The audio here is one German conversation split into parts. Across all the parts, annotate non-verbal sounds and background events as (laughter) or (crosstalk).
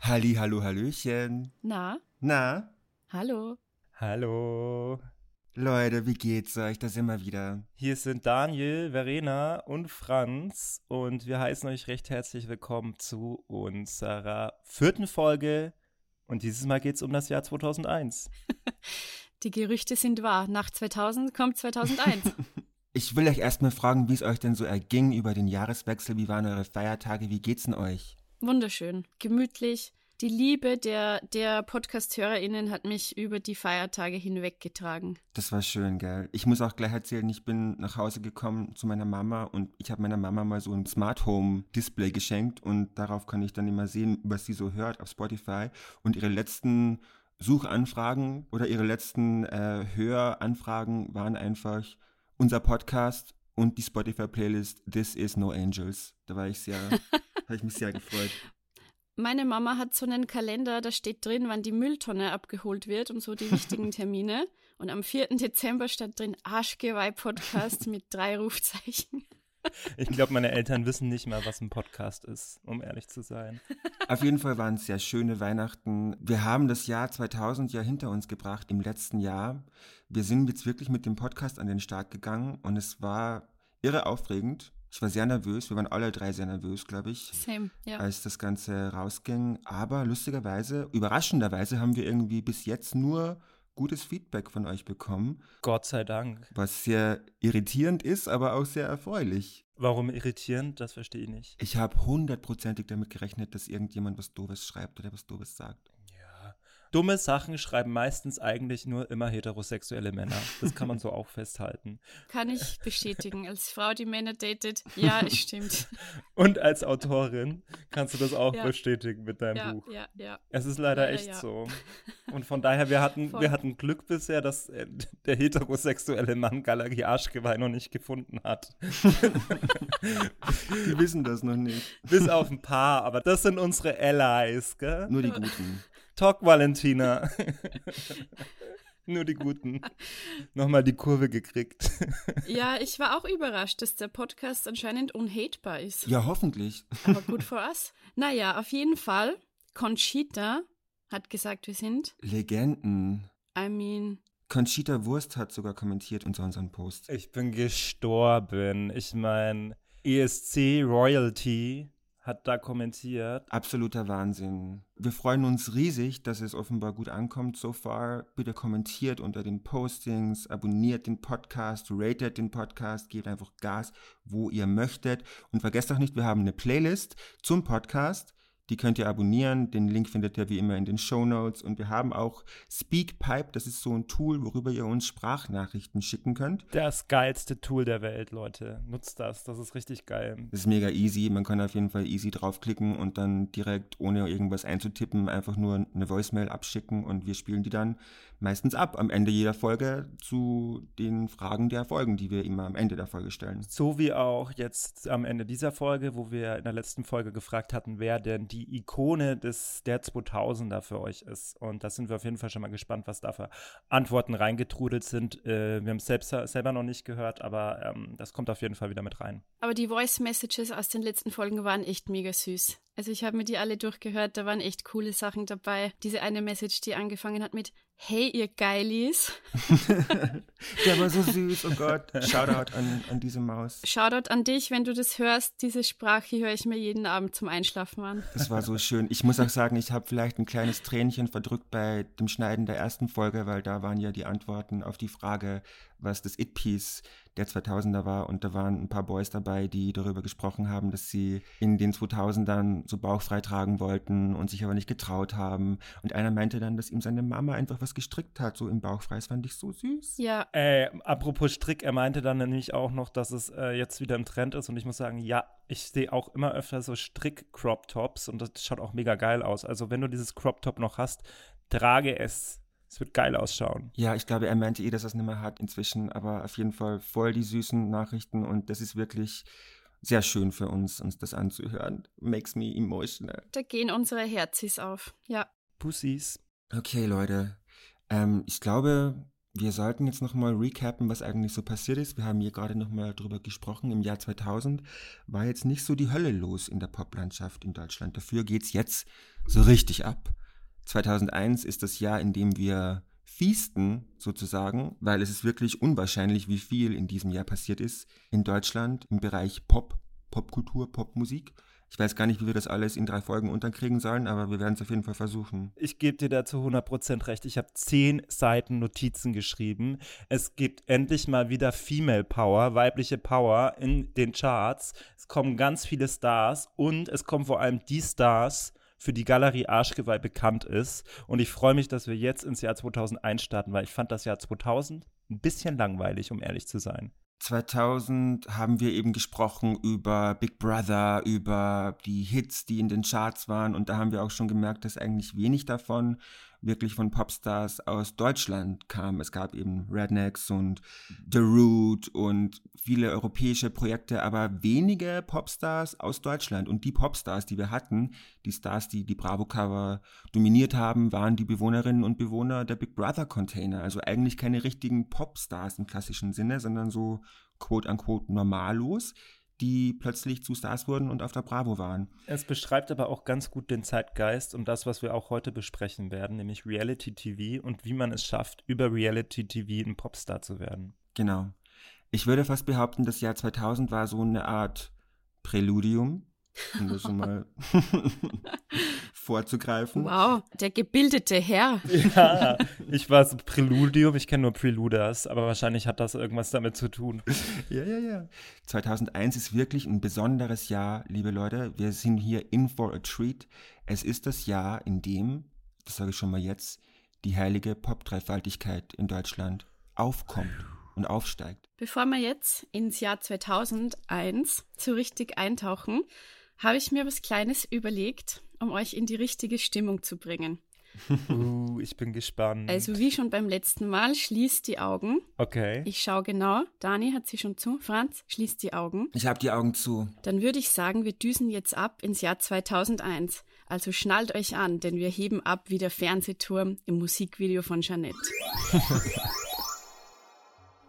Halli, hallo, hallöchen. Na, Na, hallo. Hallo. Leute, wie geht's euch? Da sind wir wieder. Hier sind Daniel, Verena und Franz und wir heißen euch recht herzlich willkommen zu unserer vierten Folge. Und dieses Mal geht es um das Jahr 2001. (laughs) Die Gerüchte sind wahr. Nach 2000 kommt 2001. (laughs) Ich will euch erstmal fragen, wie es euch denn so erging über den Jahreswechsel. Wie waren eure Feiertage? Wie geht's denn euch? Wunderschön, gemütlich. Die Liebe der, der Podcast-HörerInnen hat mich über die Feiertage hinweggetragen. Das war schön, gell? Ich muss auch gleich erzählen, ich bin nach Hause gekommen zu meiner Mama und ich habe meiner Mama mal so ein Smart Home Display geschenkt und darauf kann ich dann immer sehen, was sie so hört auf Spotify und ihre letzten Suchanfragen oder ihre letzten äh, Höranfragen waren einfach unser Podcast und die Spotify Playlist This is No Angels. Da war ich sehr, (laughs) habe ich mich sehr gefreut. Meine Mama hat so einen Kalender, da steht drin, wann die Mülltonne abgeholt wird und so die wichtigen (laughs) Termine. Und am 4. Dezember stand drin Arschgeweih-Podcast mit drei Rufzeichen. Ich glaube, meine Eltern wissen nicht mal, was ein Podcast ist, um ehrlich zu sein. Auf jeden Fall waren es sehr schöne Weihnachten. Wir haben das Jahr 2000 ja hinter uns gebracht im letzten Jahr. Wir sind jetzt wirklich mit dem Podcast an den Start gegangen und es war irre aufregend. Ich war sehr nervös. Wir waren alle drei sehr nervös, glaube ich, Same, ja. als das Ganze rausging. Aber lustigerweise, überraschenderweise haben wir irgendwie bis jetzt nur gutes Feedback von euch bekommen, Gott sei Dank. was sehr irritierend ist, aber auch sehr erfreulich. Warum irritierend? Das verstehe ich nicht. Ich habe hundertprozentig damit gerechnet, dass irgendjemand was Doofes schreibt oder was Doofes sagt. Dumme Sachen schreiben meistens eigentlich nur immer heterosexuelle Männer. Das kann man so auch festhalten. Kann ich bestätigen. Als Frau, die Männer datet, ja, es (laughs) stimmt. Und als Autorin kannst du das auch Ja. bestätigen mit deinem Ja, Buch. ja, ja. Es ist leider Leider echt ja. so. (laughs) Und von daher, wir hatten, Voll. wir hatten Glück bisher, dass äh, der heterosexuelle Mann Galerie Arschgeweih noch nicht gefunden hat. Die wissen das noch nicht. Bis auf ein paar, aber das sind unsere Allies, gell? Nur die Guten. Talk Valentina. Nur die Guten. Nochmal die Kurve gekriegt. Ja, ich war auch überrascht, dass der Podcast anscheinend unhatebar ist. Ja, hoffentlich. Aber gut for us. Naja, auf jeden Fall. Conchita hat gesagt, wir sind. Legenden. I mean, Conchita Wurst hat sogar kommentiert unter unseren Post. Ich bin gestorben. Ich meine, ESC Royalty hat da kommentiert. Absoluter Wahnsinn. Wir freuen uns riesig, dass es offenbar gut ankommt so far. Bitte kommentiert unter den Postings, abonniert den Podcast, ratet den Podcast, gebt einfach Gas, wo ihr möchtet. Und vergesst auch nicht, wir haben eine Playlist zum Podcast. Die könnt ihr abonnieren. Den Link findet ihr wie immer in den Show Notes. Und wir haben auch Speakpipe. Das ist so ein Tool, worüber ihr uns Sprachnachrichten schicken könnt. Das geilste Tool der Welt, Leute. Nutzt das. Das ist richtig geil. Das ist mega easy. Man kann auf jeden Fall easy draufklicken und dann direkt, ohne irgendwas einzutippen, einfach nur eine Voicemail abschicken und wir spielen die dann meistens ab am Ende jeder Folge zu den Fragen der Folgen, die wir immer am Ende der Folge stellen. So wie auch jetzt am Ende dieser Folge, wo wir in der letzten Folge gefragt hatten, wer denn die Ikone des der 2000er für euch ist. Und da sind wir auf jeden Fall schon mal gespannt, was da für Antworten reingetrudelt sind. Äh, wir haben es selbst, selber noch nicht gehört, aber ähm, das kommt auf jeden Fall wieder mit rein. aber die Voice Messages aus den letzten Folgen waren echt mega süß. Also ich habe mir die alle durchgehört, da waren echt coole Sachen dabei. Diese eine Message, die angefangen hat mit Hey, ihr Geilis. (laughs) Der war so (laughs) süß, oh Gott. Shoutout an, an diese Maus. Shoutout an dich, wenn du das hörst. Diese Sprache höre ich mir jeden Abend zum Einschlafen an. Das war so schön. Ich muss auch sagen, ich habe vielleicht ein kleines Tränchen verdrückt bei dem Schneiden der ersten Folge, weil da waren ja die Antworten auf die Frage, was das It-Piece der 2000er war und da waren ein paar Boys dabei, die darüber gesprochen haben, dass sie in den 2000ern so bauchfrei tragen wollten und sich aber nicht getraut haben. Und einer meinte dann, dass ihm seine Mama einfach was gestrickt hat, so im Bauchfrei. Das fand ich so süß. Ja. Äh, apropos Strick, er meinte dann nämlich auch noch, dass es äh, jetzt wieder im Trend ist und ich muss sagen, ja, ich sehe auch immer öfter so Strick-Crop-Tops und das schaut auch mega geil aus. Also wenn du dieses Crop-Top noch hast, trage es. Es wird geil ausschauen. Ja, ich glaube, er meinte eh, dass er es nicht mehr hat inzwischen, aber auf jeden Fall voll die süßen Nachrichten und das ist wirklich sehr schön für uns, uns das anzuhören. Makes me emotional. Da gehen unsere Herzis auf. Ja. Pussys. Okay, Leute. Ähm, ich glaube, wir sollten jetzt nochmal recappen, was eigentlich so passiert ist. Wir haben hier gerade nochmal drüber gesprochen. Im Jahr 2000 war jetzt nicht so die Hölle los in der Poplandschaft in Deutschland. Dafür geht's jetzt so richtig ab. 2001 ist das Jahr, in dem wir feasten sozusagen, weil es ist wirklich unwahrscheinlich, wie viel in diesem Jahr passiert ist in Deutschland im Bereich Pop, Popkultur, Popmusik. Ich weiß gar nicht, wie wir das alles in drei Folgen unterkriegen sollen, aber wir werden es auf jeden Fall versuchen. Ich gebe dir dazu 100% recht. Ich habe zehn Seiten Notizen geschrieben. Es gibt endlich mal wieder Female Power, weibliche Power in den Charts. Es kommen ganz viele Stars und es kommen vor allem die Stars, für die Galerie Arschgeweih bekannt ist. Und ich freue mich, dass wir jetzt ins Jahr 2001 starten, weil ich fand das Jahr 2000 ein bisschen langweilig, um ehrlich zu sein. 2000 haben wir eben gesprochen über Big Brother, über die Hits, die in den Charts waren und da haben wir auch schon gemerkt, dass eigentlich wenig davon wirklich von Popstars aus Deutschland kam. Es gab eben Rednecks und The Root und viele europäische Projekte, aber wenige Popstars aus Deutschland. Und die Popstars, die wir hatten, die Stars, die die Bravo-Cover dominiert haben, waren die Bewohnerinnen und Bewohner der Big Brother-Container. Also eigentlich keine richtigen Popstars im klassischen Sinne, sondern so quote-unquote normallos, die plötzlich zu Stars wurden und auf der Bravo waren. Es beschreibt aber auch ganz gut den Zeitgeist und das, was wir auch heute besprechen werden, nämlich Reality TV und wie man es schafft, über Reality TV ein Popstar zu werden. Genau. Ich würde fast behaupten, das Jahr 2000 war so eine Art Präludium, um das schon mal (laughs) vorzugreifen. Wow, der gebildete Herr. Ja, (laughs) ich war so Präludium, ich kenne nur Preluders, aber wahrscheinlich hat das irgendwas damit zu tun. Ja, ja, ja. 2001 ist wirklich ein besonderes Jahr, liebe Leute. Wir sind hier in for a treat. Es ist das Jahr, in dem, das sage ich schon mal jetzt, die heilige Pop-Dreifaltigkeit in Deutschland aufkommt und aufsteigt. Bevor wir jetzt ins Jahr 2001 so richtig eintauchen, habe ich mir was Kleines überlegt, um euch in die richtige Stimmung zu bringen. Uh, ich bin gespannt. Also wie schon beim letzten Mal, schließt die Augen. Okay. Ich schaue genau. Dani hat sie schon zu. Franz, schließt die Augen. Ich habe die Augen zu. Dann würde ich sagen, wir düsen jetzt ab ins Jahr 2001. Also schnallt euch an, denn wir heben ab wie der Fernsehturm im Musikvideo von Jeanette. (laughs)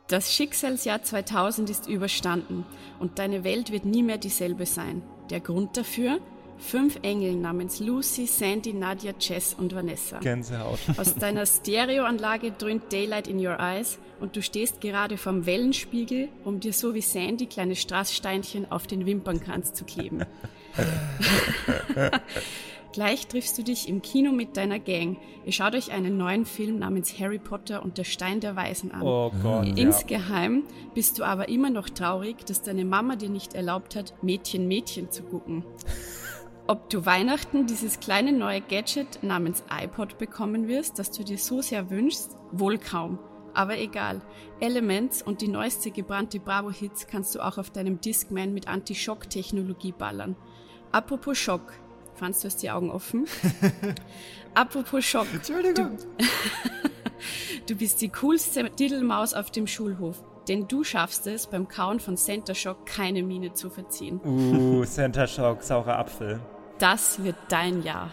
Das Schicksalsjahr 2000 ist überstanden und deine Welt wird nie mehr dieselbe sein. Der Grund dafür? Fünf Engel namens Lucy, Sandy, Nadia, Jess und Vanessa. Gänsehaut. (laughs) Aus deiner Stereoanlage dröhnt Daylight in your eyes und du stehst gerade vorm Wellenspiegel, um dir so wie Sandy kleine Strasssteinchen auf den Wimpernkranz zu kleben. (laughs) (laughs) Gleich triffst du dich im Kino mit deiner Gang. Ihr schaut euch einen neuen Film namens Harry Potter und der Stein der Weisen an. Oh Gott. Ja. Insgeheim bist du aber immer noch traurig, dass deine Mama dir nicht erlaubt hat, Mädchen Mädchen zu gucken. (laughs) Ob du Weihnachten dieses kleine neue Gadget namens iPod bekommen wirst, das du dir so sehr wünschst, wohl kaum. Aber egal. Elements und die neueste gebrannte Bravo-Hits kannst du auch auf deinem Discman mit Anti-Schock-Technologie ballern. Apropos Schock. Franz, du hast die Augen offen. (laughs) Apropos Schock. Entschuldigung. Du, (laughs) du bist die coolste Diddelmaus auf dem Schulhof. Denn du schaffst es, beim Kauen von Center Shock keine Miene zu verziehen. Uh, Center Shock, saurer Apfel. Das wird dein Jahr.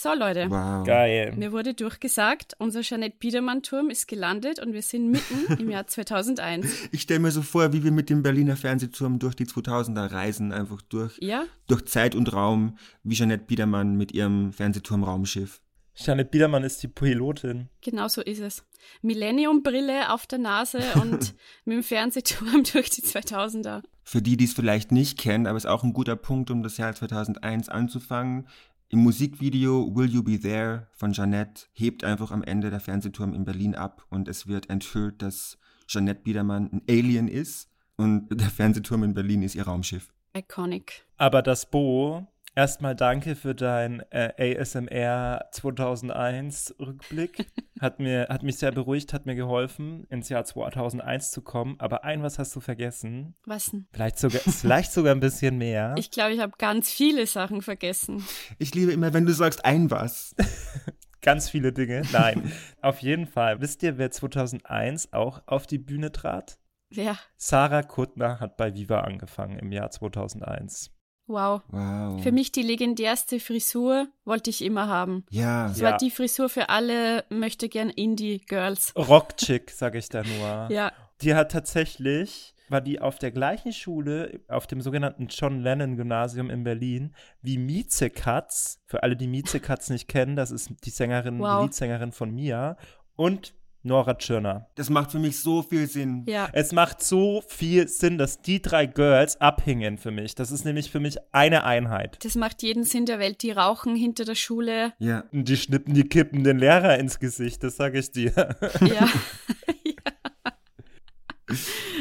So, Leute. Wow. Geil. Mir wurde durchgesagt, unser Jeanette Biedermann-Turm ist gelandet und wir sind mitten (laughs) im Jahr 2001. Ich stelle mir so vor, wie wir mit dem Berliner Fernsehturm durch die 2000er reisen, einfach durch, Ja? durch Zeit und Raum, wie Jeanette Biedermann mit ihrem Fernsehturm-Raumschiff. Janet Biedermann ist die Pilotin. Genau so ist es. Millennium-Brille auf der Nase und (laughs) mit dem Fernsehturm durch die 2000er. Für die, die es vielleicht nicht kennen, aber es ist auch ein guter Punkt, um das Jahr 2001 anzufangen. Im Musikvideo Will You Be There von Jeanette hebt einfach am Ende der Fernsehturm in Berlin ab und es wird enthüllt, dass Jeanette Biedermann ein Alien ist und der Fernsehturm in Berlin ist ihr Raumschiff. Iconic. Aber das Bo, erstmal danke für dein äh, ASMR 2001 Rückblick. (laughs) Hat, mir, hat mich sehr beruhigt, hat mir geholfen, ins Jahr 2001 zu kommen. Aber ein was hast du vergessen. Was denn? Vielleicht sogar, (laughs) vielleicht sogar ein bisschen mehr. Ich glaube, ich habe ganz viele Sachen vergessen. Ich liebe immer, wenn du sagst ein was. (laughs) Ganz viele Dinge. Nein, auf jeden Fall. Wisst ihr, wer 2001 auch auf die Bühne trat? Wer? Sarah Kuttner hat bei Viva angefangen im Jahr 2001. Wow. Wow. Für mich die legendärste Frisur wollte ich immer haben. Ja. Das Ja. war die Frisur für alle möchte gern Indie-Girls. Rockchick, sage ich da nur. (laughs) Ja. Die hat tatsächlich, war die auf der gleichen Schule, auf dem sogenannten John Lennon Gymnasium in Berlin, wie Mieze Katz. Für alle, die Mieze Katz nicht kennen, das ist die Sängerin, Wow. die Leadsängerin von Mia. Und Nora Tschirner. Das macht für mich so viel Sinn. Ja. Es macht so viel Sinn, dass die drei Girls abhängen für mich. Das ist nämlich für mich eine Einheit. Das macht jeden Sinn der Welt. Die rauchen hinter der Schule. Ja. Und Die schnippen die Kippen den Lehrer ins Gesicht, das sage ich dir. (laughs) Ja.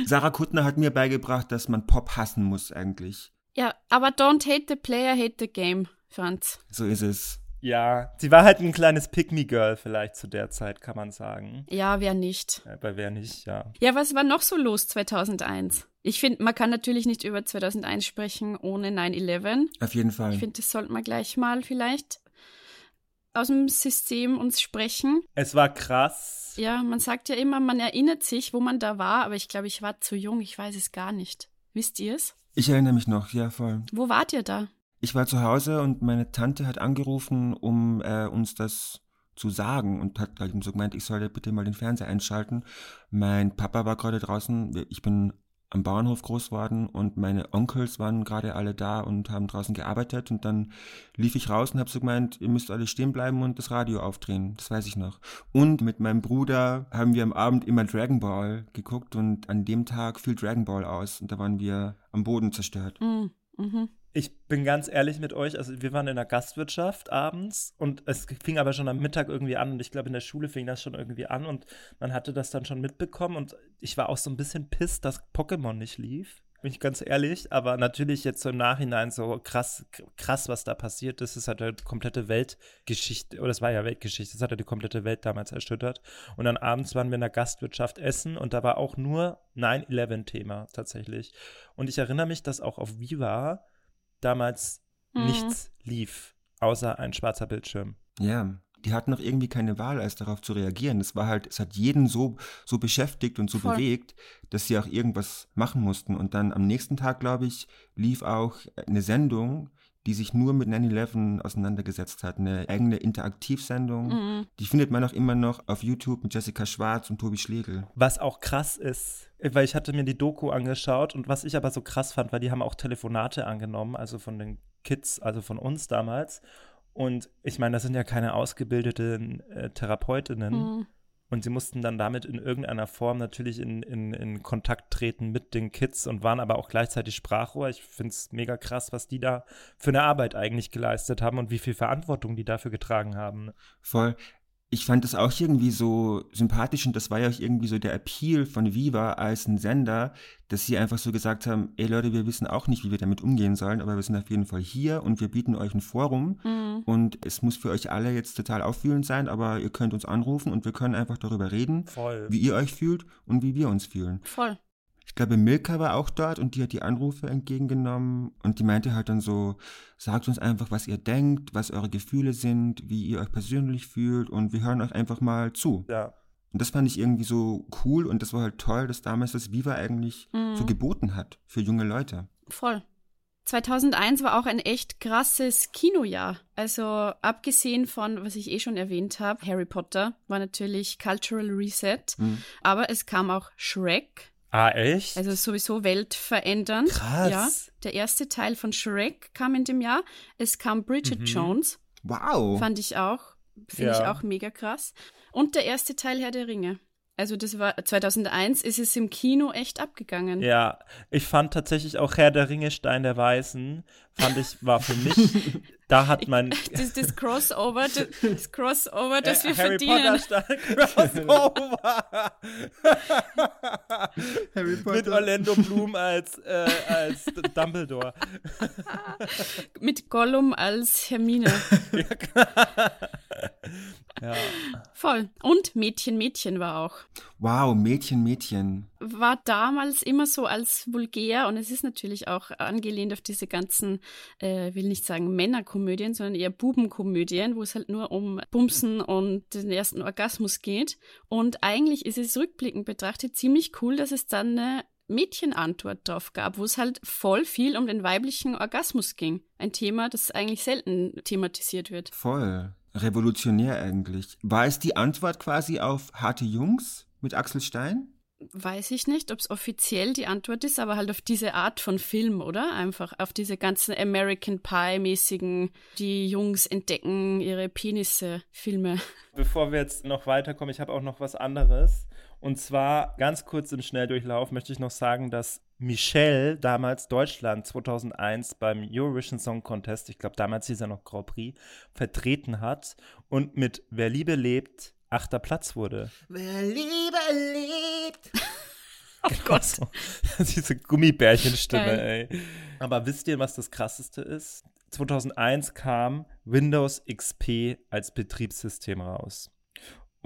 Sarah Kuttner hat mir beigebracht, dass man Pop hassen muss eigentlich. ja, aber don't hate the player, hate the game, Franz. So ist es. Ja, sie war halt ein kleines Pick-Me-Girl vielleicht zu der Zeit, kann man sagen. Ja, wer nicht? Bei wer nicht, ja. Ja, was war noch so los 2001? Ich finde, man kann natürlich nicht über 2001 sprechen ohne 9-11. Auf jeden Fall. Ich finde, das sollten wir gleich mal vielleicht aus dem System uns sprechen. Es war krass. Ja, man sagt ja immer, man erinnert sich, wo man da war, aber ich glaube, ich war zu jung, ich weiß es gar nicht. Wisst ihr es? Ich erinnere mich noch, ja voll. Wo wart ihr da? Ich war zu Hause und meine Tante hat angerufen, um äh, uns das zu sagen und hat halt so gemeint, ich solle bitte mal den Fernseher einschalten. Mein Papa war gerade draußen, ich bin am Bauernhof groß geworden und meine Onkels waren gerade alle da und haben draußen gearbeitet und dann lief ich raus und habe so gemeint, ihr müsst alle stehen bleiben und das Radio aufdrehen, das weiß ich noch. Und mit meinem Bruder haben wir am Abend immer Dragon Ball geguckt und an dem Tag fiel Dragon Ball aus und da waren wir am Boden zerstört. Mhm. Mhm. Ich bin ganz ehrlich mit euch, also wir waren in der Gastwirtschaft abends und es fing aber schon am Mittag irgendwie an und ich glaube in der Schule fing das schon irgendwie an und man hatte das dann schon mitbekommen und ich war auch so ein bisschen pisst, dass Pokémon nicht lief. Bin ich ganz ehrlich, aber natürlich jetzt so im Nachhinein so krass, krass, was da passiert ist. Es hat ja die komplette Weltgeschichte, oder es war ja Weltgeschichte, es hat ja die komplette Welt damals erschüttert. Und dann abends waren wir in der Gastwirtschaft essen und da war auch nur 9-11-Thema tatsächlich. Und ich erinnere mich, dass auch auf Viva damals Mhm. nichts lief, außer ein schwarzer Bildschirm. Ja, die hatten noch irgendwie keine Wahl, als darauf zu reagieren. Es war halt, es hat jeden so, so beschäftigt und so Voll. bewegt, dass sie auch irgendwas machen mussten. Und dann am nächsten Tag, glaube ich, lief auch eine Sendung, die sich nur mit 9-11 auseinandergesetzt hat. Eine eigene Interaktivsendung. Mhm. Die findet man auch immer noch auf YouTube mit Jessica Schwarz und Tobi Schlegel. Was auch krass ist, weil ich hatte mir die Doku angeschaut und was ich aber so krass fand, weil die haben auch Telefonate angenommen, also von den Kids, also von uns damals. Und ich meine, das sind ja keine ausgebildeten äh, Therapeutinnen. Mhm. Und sie mussten dann damit in irgendeiner Form natürlich in, in, in Kontakt treten mit den Kids und waren aber auch gleichzeitig Sprachrohr. Ich finde es mega krass, was die da für eine Arbeit eigentlich geleistet haben und wie viel Verantwortung die dafür getragen haben. Voll. Ich fand das auch irgendwie so sympathisch und das war ja auch irgendwie so der Appeal von Viva als ein Sender, dass sie einfach so gesagt haben, ey Leute, wir wissen auch nicht, wie wir damit umgehen sollen, aber wir sind auf jeden Fall hier und wir bieten euch ein Forum Mhm. und es muss für euch alle jetzt total auffühlend sein, aber ihr könnt uns anrufen und wir können einfach darüber reden, Voll. wie ihr euch fühlt und wie wir uns fühlen. Voll. Ich glaube, Milka war auch dort und die hat die Anrufe entgegengenommen und die meinte halt dann so, sagt uns einfach, was ihr denkt, was eure Gefühle sind, wie ihr euch persönlich fühlt und wir hören euch einfach mal zu. Ja. Und das fand ich irgendwie so cool und das war halt toll, dass damals das Viva eigentlich so geboten hat für junge Leute. Voll. 2001 war auch ein echt krasses Kinojahr. Also abgesehen von, was ich eh schon erwähnt habe, Harry Potter war natürlich Cultural Reset, Mhm. aber es kam auch Shrek, Ah, echt? also sowieso weltverändernd. Krass. Ja, der erste Teil von Shrek kam in dem Jahr. Es kam Bridget Mhm. Jones, Wow! fand ich auch, finde ich Ja. auch mega krass. Und der erste Teil Herr der Ringe. Also das war 2001 ist es im Kino echt abgegangen. Ja, ich fand tatsächlich auch Herr der Ringe Stein der Weißen, fand ich, war für mich, (laughs) da hat man das, das Crossover, das, das Crossover, das wir Harry verdienen. Potter Stein (laughs) Crossover. Harry Mit Potter. Orlando Bloom als, äh, als (laughs) Dumbledore. Mit Gollum als Hermine. Ja. Voll. Und Mädchen, Mädchen war auch. Wow, Mädchen, Mädchen. War damals immer so als vulgär und es ist natürlich auch angelehnt auf diese ganzen, äh, will nicht sagen Männerkomödien, sondern eher Bubenkomödien, wo es halt nur um Bumsen und den ersten Orgasmus geht. Und eigentlich ist es rückblickend betrachtet ziemlich cool, dass es dann eine Mädchenantwort drauf gab, wo es halt voll viel um den weiblichen Orgasmus ging. Ein Thema, das eigentlich selten thematisiert wird. Voll. Revolutionär eigentlich. War es die Antwort quasi auf Harte Jungs mit Axel Stein? Weiß ich nicht, ob es offiziell die Antwort ist, aber halt auf diese Art von Film, oder? Einfach auf diese ganzen American Pie-mäßigen, die Jungs entdecken ihre Penisse Filme. Bevor wir jetzt noch weiterkommen, ich habe auch noch was anderes. Und zwar ganz kurz im Schnelldurchlauf möchte ich noch sagen, dass Michelle damals Deutschland 2001 beim Eurovision Song Contest, ich glaube damals hieß er noch Grand Prix, vertreten hat und mit Wer Liebe lebt achter Platz wurde. Wer Liebe liebt. (laughs) Oh Gott. So, (laughs) (laughs) diese Gummibärchenstimme, Geil. ey. Aber wisst ihr, was das krasseste ist? 2001 kam Windows XP als Betriebssystem raus.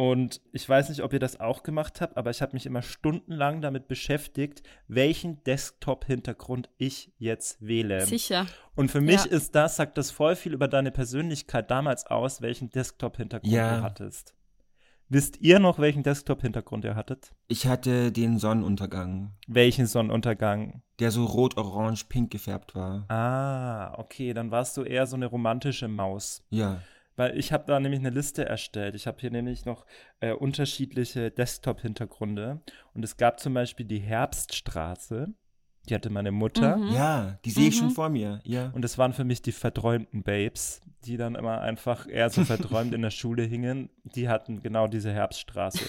Und ich weiß nicht, ob ihr das auch gemacht habt, aber ich habe mich immer stundenlang damit beschäftigt, welchen Desktop-Hintergrund ich jetzt wähle. Sicher. Und für mich Ja. ist das, sagt das voll viel über deine Persönlichkeit damals aus, welchen Desktop-Hintergrund Ja. du hattest. Wisst ihr noch, welchen Desktop-Hintergrund ihr hattet? Ich hatte den Sonnenuntergang, Welchen Sonnenuntergang? der so rot, orange, pink gefärbt war. Ah, okay, dann warst du eher so eine romantische Maus. Ja. Weil ich habe da nämlich eine Liste erstellt. Ich habe hier nämlich noch äh, unterschiedliche Desktop-Hintergründe. Und es gab zum Beispiel die Herbststraße. Die hatte meine Mutter. Mhm. Ja, die sehe ich schon Mhm. vor mir. Ja. Und es waren für mich die verträumten Babes, die dann immer einfach eher so verträumt in der Schule hingen. Die hatten genau diese Herbststraße.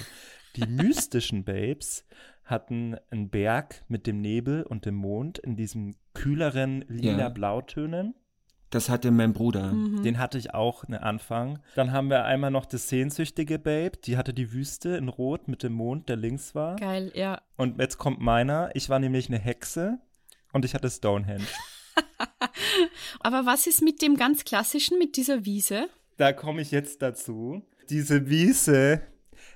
Die mystischen Babes hatten einen Berg mit dem Nebel und dem Mond in diesen kühleren lila Ja. Blautönen. Das hatte mein Bruder. Mhm. Den hatte ich auch einen Anfang. Dann haben wir einmal noch das sehnsüchtige Babe. Die hatte die Wüste in Rot mit dem Mond, der links war. Geil, ja. Und jetzt kommt meiner. Ich war nämlich eine Hexe und ich hatte Stonehenge. (laughs) Aber was ist mit dem ganz klassischen, mit dieser Wiese? Da komme ich jetzt dazu. Diese Wiese.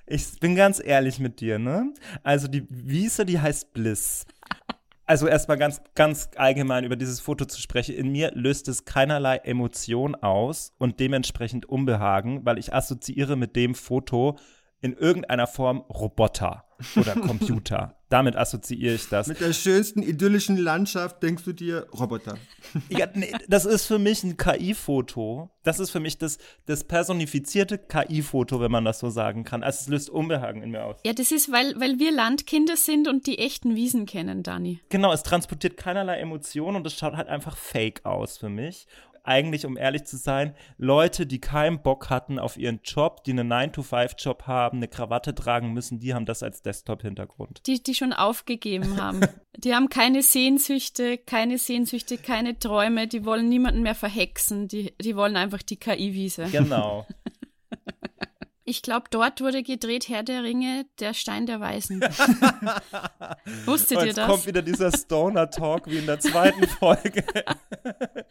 Ich bin ganz ehrlich mit dir, ne? Also die Wiese, die heißt Bliss. Also erstmal ganz, ganz allgemein über dieses Foto zu sprechen. In mir löst es keinerlei Emotion aus und dementsprechend Unbehagen, weil ich assoziiere mit dem Foto in irgendeiner Form Roboter oder (laughs) Computer. Damit assoziiere ich das. Mit der schönsten idyllischen Landschaft denkst du dir Roboter. Ja, nee, das ist für mich ein KI-Foto. Das ist für mich das, das personifizierte KI-Foto, wenn man das so sagen kann. Also es löst Unbehagen in mir aus. Ja, das ist, weil, weil wir Landkinder sind und die echten Wiesen kennen, Dani. Genau, es transportiert keinerlei Emotionen und es schaut halt einfach fake aus für mich. Eigentlich, um ehrlich zu sein, Leute, die keinen Bock hatten auf ihren Job, die einen 9-to-5-Job haben, eine Krawatte tragen müssen, die haben das als Desktop-Hintergrund. Die, die schon aufgegeben haben. (laughs) Die haben keine Sehnsüchte, keine Sehnsüchte, keine Träume, die wollen niemanden mehr verhexen, die, die wollen einfach die KI-Wiese. Genau. (laughs) Ich glaube, dort wurde gedreht Herr der Ringe, der Stein der Weisen. (laughs) Wusstet ihr jetzt das? kommt wieder dieser Stoner-Talk wie in der zweiten (laughs) Folge.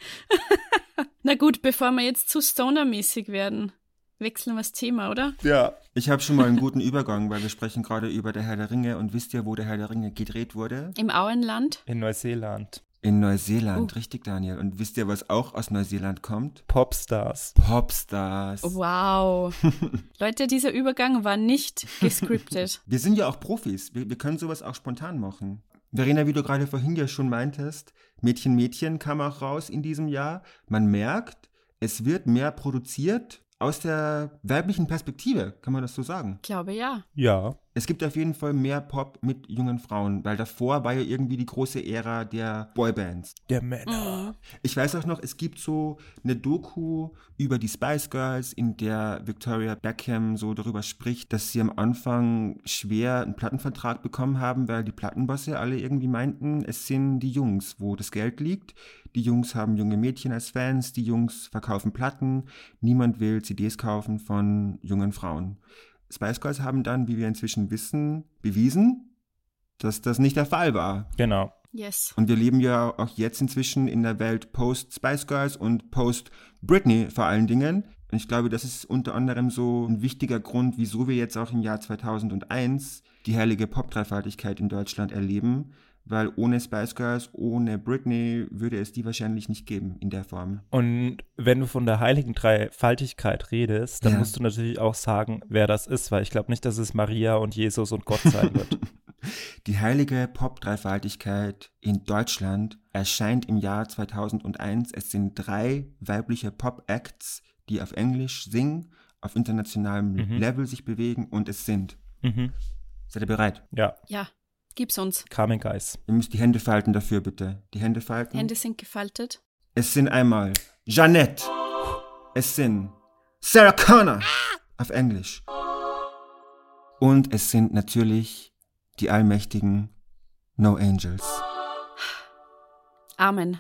(laughs) Na gut, bevor wir jetzt zu stonermäßig werden, wechseln wir das Thema, oder? ja. Ich habe schon mal einen guten Übergang, weil wir sprechen gerade über der Herr der Ringe und wisst ihr, wo der Herr der Ringe gedreht wurde? Im Auenland. In Neuseeland. In Neuseeland, Oh. richtig, Daniel. Und wisst ihr, was auch aus Neuseeland kommt? Popstars. Popstars. Wow. (laughs) Leute, dieser Übergang war nicht gescriptet. (laughs) Wir sind ja auch Profis. Wir, wir können sowas auch spontan machen. Verena, wie du gerade vorhin ja schon meintest, Mädchen, Mädchen kam auch raus in diesem Jahr. Man merkt, es wird mehr produziert aus der weiblichen Perspektive, kann man das so sagen? Ich glaube ja. Ja. Es gibt auf jeden Fall mehr Pop mit jungen Frauen, weil davor war ja irgendwie die große Ära der Boybands. Der Männer. Ich weiß auch noch, es gibt so eine Doku über die Spice Girls, in der Victoria Beckham so darüber spricht, dass sie am Anfang schwer einen Plattenvertrag bekommen haben, weil die Plattenbosse alle irgendwie meinten, es sind die Jungs, wo das Geld liegt. Die Jungs haben junge Mädchen als Fans, die Jungs verkaufen Platten, niemand will CDs kaufen von jungen Frauen. Spice Girls haben dann, wie wir inzwischen wissen, bewiesen, dass das nicht der Fall war. Genau. Yes. Und wir leben ja auch jetzt inzwischen in der Welt Post-Spice Girls und Post-Britney vor allen Dingen. Und ich glaube, das ist unter anderem so ein wichtiger Grund, wieso wir jetzt auch im Jahr 2001 die heilige Pop-Dreifaltigkeit in Deutschland erleben. Weil ohne Spice Girls, ohne Britney würde es die wahrscheinlich nicht geben in der Form. Und wenn du von der heiligen Dreifaltigkeit redest, dann Ja. musst du natürlich auch sagen, wer das ist, weil ich glaube nicht, dass es Maria und Jesus und Gott sein wird. (laughs) Die heilige Pop-Dreifaltigkeit in Deutschland erscheint im Jahr 2001. Es sind drei weibliche Pop-Acts, die auf Englisch singen, auf internationalem Mhm. Level sich bewegen und es sind. mhm. Seid ihr bereit? Ja, Ja, gib's uns. Carmen Geis. Ihr müsst die Hände falten dafür, bitte. Die Hände falten. Hände sind gefaltet. Es sind einmal Jeanette. Es sind Sarah Connor auf Englisch. Und es sind natürlich die allmächtigen No Angels. Amen.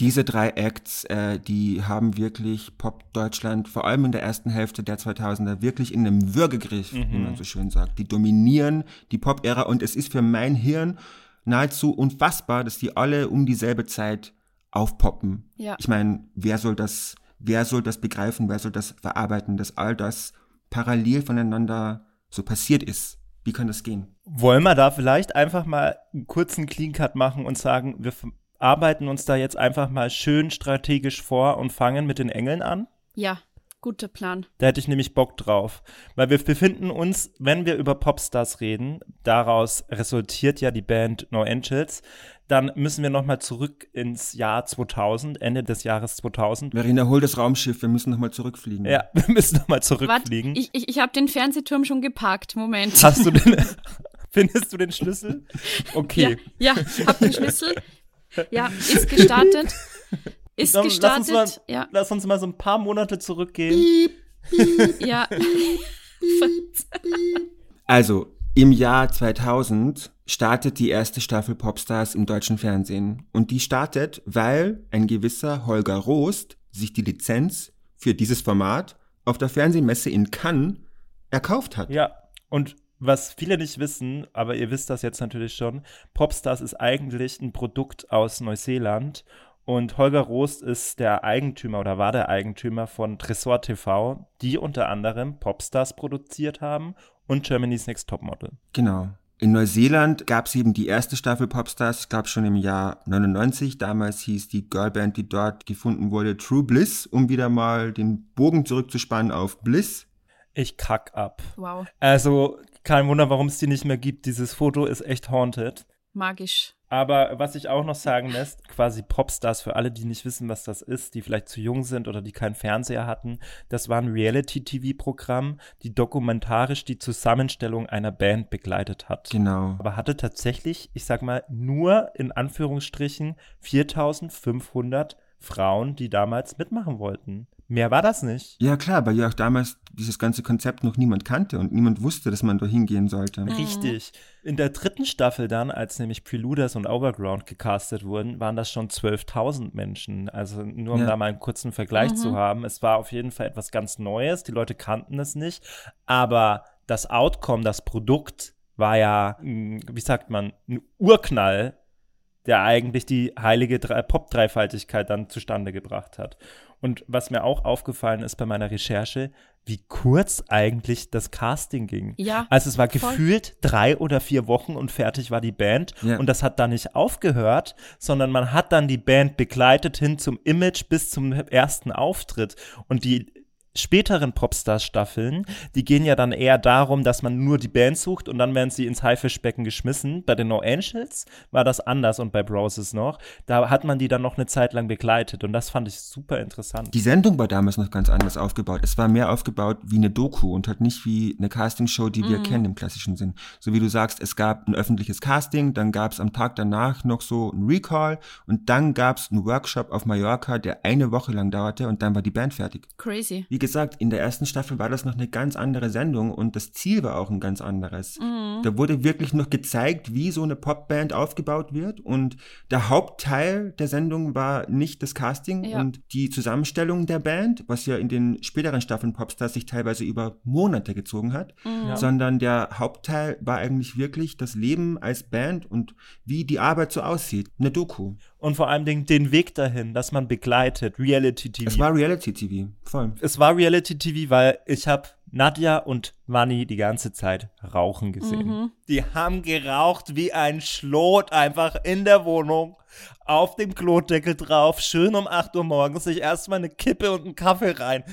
Diese drei Acts, äh, die haben wirklich Pop Deutschland, vor allem in der ersten Hälfte der 2000er, wirklich in einem Würgegriff, wie man so schön sagt. Die dominieren die Pop-Ära und es ist für mein Hirn nahezu unfassbar, dass die alle um dieselbe Zeit aufpoppen. Ja. Ich meine, wer soll das, wer soll das begreifen, wer soll das verarbeiten, dass all das parallel voneinander so passiert ist? Wie kann das gehen? Wollen wir da vielleicht einfach mal einen kurzen Clean Cut machen und sagen, wir arbeiten uns da jetzt einfach mal schön strategisch vor und fangen mit den Engeln an? Ja, guter Plan. Da hätte ich nämlich Bock drauf. Weil wir befinden uns, wenn wir über Popstars reden, daraus resultiert ja die Band No Angels, dann müssen wir nochmal zurück ins Jahr 2000, Ende des Jahres 2000. Verena, hol das Raumschiff, wir müssen nochmal zurückfliegen. Ja, (laughs) wir müssen nochmal zurückfliegen. ich, ich, ich habe den Fernsehturm schon geparkt. Moment. Hast du den, (laughs) findest du den Schlüssel? (laughs) Okay. Ja, ja, hab den Schlüssel. Ja, ist gestartet. (laughs) Ist Dann lass, uns mal, gestartet. Ja, lass uns mal so ein paar Monate zurückgehen. ja. Also, im Jahr 2000 startet die erste Staffel Popstars im deutschen Fernsehen. Und die startet, weil ein gewisser Holger Rost sich die Lizenz für dieses Format auf der Fernsehmesse in Cannes erkauft hat. Ja, und was viele nicht wissen, aber ihr wisst das jetzt natürlich schon, Popstars ist eigentlich ein Produkt aus Neuseeland und Holger Rost ist der Eigentümer oder war der Eigentümer von Tresor TV, die unter anderem Popstars produziert haben und Germany's Next Topmodel. Genau. In Neuseeland gab es eben die erste Staffel Popstars, ich glaube schon im Jahr 99. Damals hieß die Girlband, die dort gefunden wurde, True Bliss, um wieder mal den Bogen zurückzuspannen auf Bliss. Ich kack ab. Wow, Also kein Wunder, warum es die nicht mehr gibt. Dieses Foto ist echt haunted. magisch. Aber was ich auch noch sagen lässt, quasi Popstars für alle, die nicht wissen, was das ist, die vielleicht zu jung sind oder die keinen Fernseher hatten, das war ein Reality-TV-Programm, die dokumentarisch die Zusammenstellung einer Band begleitet hat. Genau. Aber hatte tatsächlich, ich sag mal, nur in Anführungsstrichen 4500 Frauen, die damals mitmachen wollten. Mehr war das nicht. Ja klar, weil ja auch damals dieses ganze Konzept noch niemand kannte und niemand wusste, dass man da hingehen sollte. Richtig. In der dritten Staffel dann, als nämlich Preluders und Overground gecastet wurden, waren das schon 12.000 Menschen. Also nur um Ja. da mal einen kurzen Vergleich zu haben. Es war auf jeden Fall etwas ganz Neues. Die Leute kannten es nicht. Aber das Outcome, das Produkt war ja, mh, wie sagt man, ein Urknall, der eigentlich die heilige Drei- Pop-Dreifaltigkeit dann zustande gebracht hat. Und was mir auch aufgefallen ist bei meiner Recherche, wie kurz eigentlich das Casting ging. Ja, Also es war voll. gefühlt drei oder vier Wochen und fertig war die Band. Ja. Und das hat da nicht aufgehört, sondern man hat dann die Band begleitet hin zum Image bis zum ersten Auftritt. Und die späteren Popstars-Staffeln, die gehen ja dann eher darum, dass man nur die Band sucht und dann werden sie ins Haifischbecken geschmissen. Bei den No Angels war das anders und bei Broses noch. Da hat man die dann noch eine Zeit lang begleitet und das fand ich super interessant. Die Sendung war damals noch ganz anders aufgebaut. Es war mehr aufgebaut wie eine Doku und halt nicht wie eine Castingshow, die wir kennen im klassischen Sinn. So wie du sagst, es gab ein öffentliches Casting, dann gab es am Tag danach noch so ein Recall und dann gab es einen Workshop auf Mallorca, der eine Woche lang dauerte und dann war die Band fertig. Crazy. Wie gesagt, in der ersten Staffel war das noch eine ganz andere Sendung und das Ziel war auch ein ganz anderes. Da wurde wirklich noch gezeigt, wie so eine Popband aufgebaut wird und der Hauptteil der Sendung war nicht das Casting Ja. und die Zusammenstellung der Band, was ja in den späteren Staffeln Popstars sich teilweise über Monate gezogen hat, sondern der Hauptteil war eigentlich wirklich das Leben als Band und wie die Arbeit so aussieht. Eine Doku. Und vor allem den, den Weg dahin, dass man begleitet, Reality-TV. Es war Reality-TV, voll. es war Reality-TV, weil ich habe Nadja und Manni die ganze Zeit rauchen gesehen. Die haben geraucht wie ein Schlot einfach in der Wohnung, auf dem Klodeckel drauf, schön um 8 Uhr morgens, sich erstmal eine Kippe und einen Kaffee rein.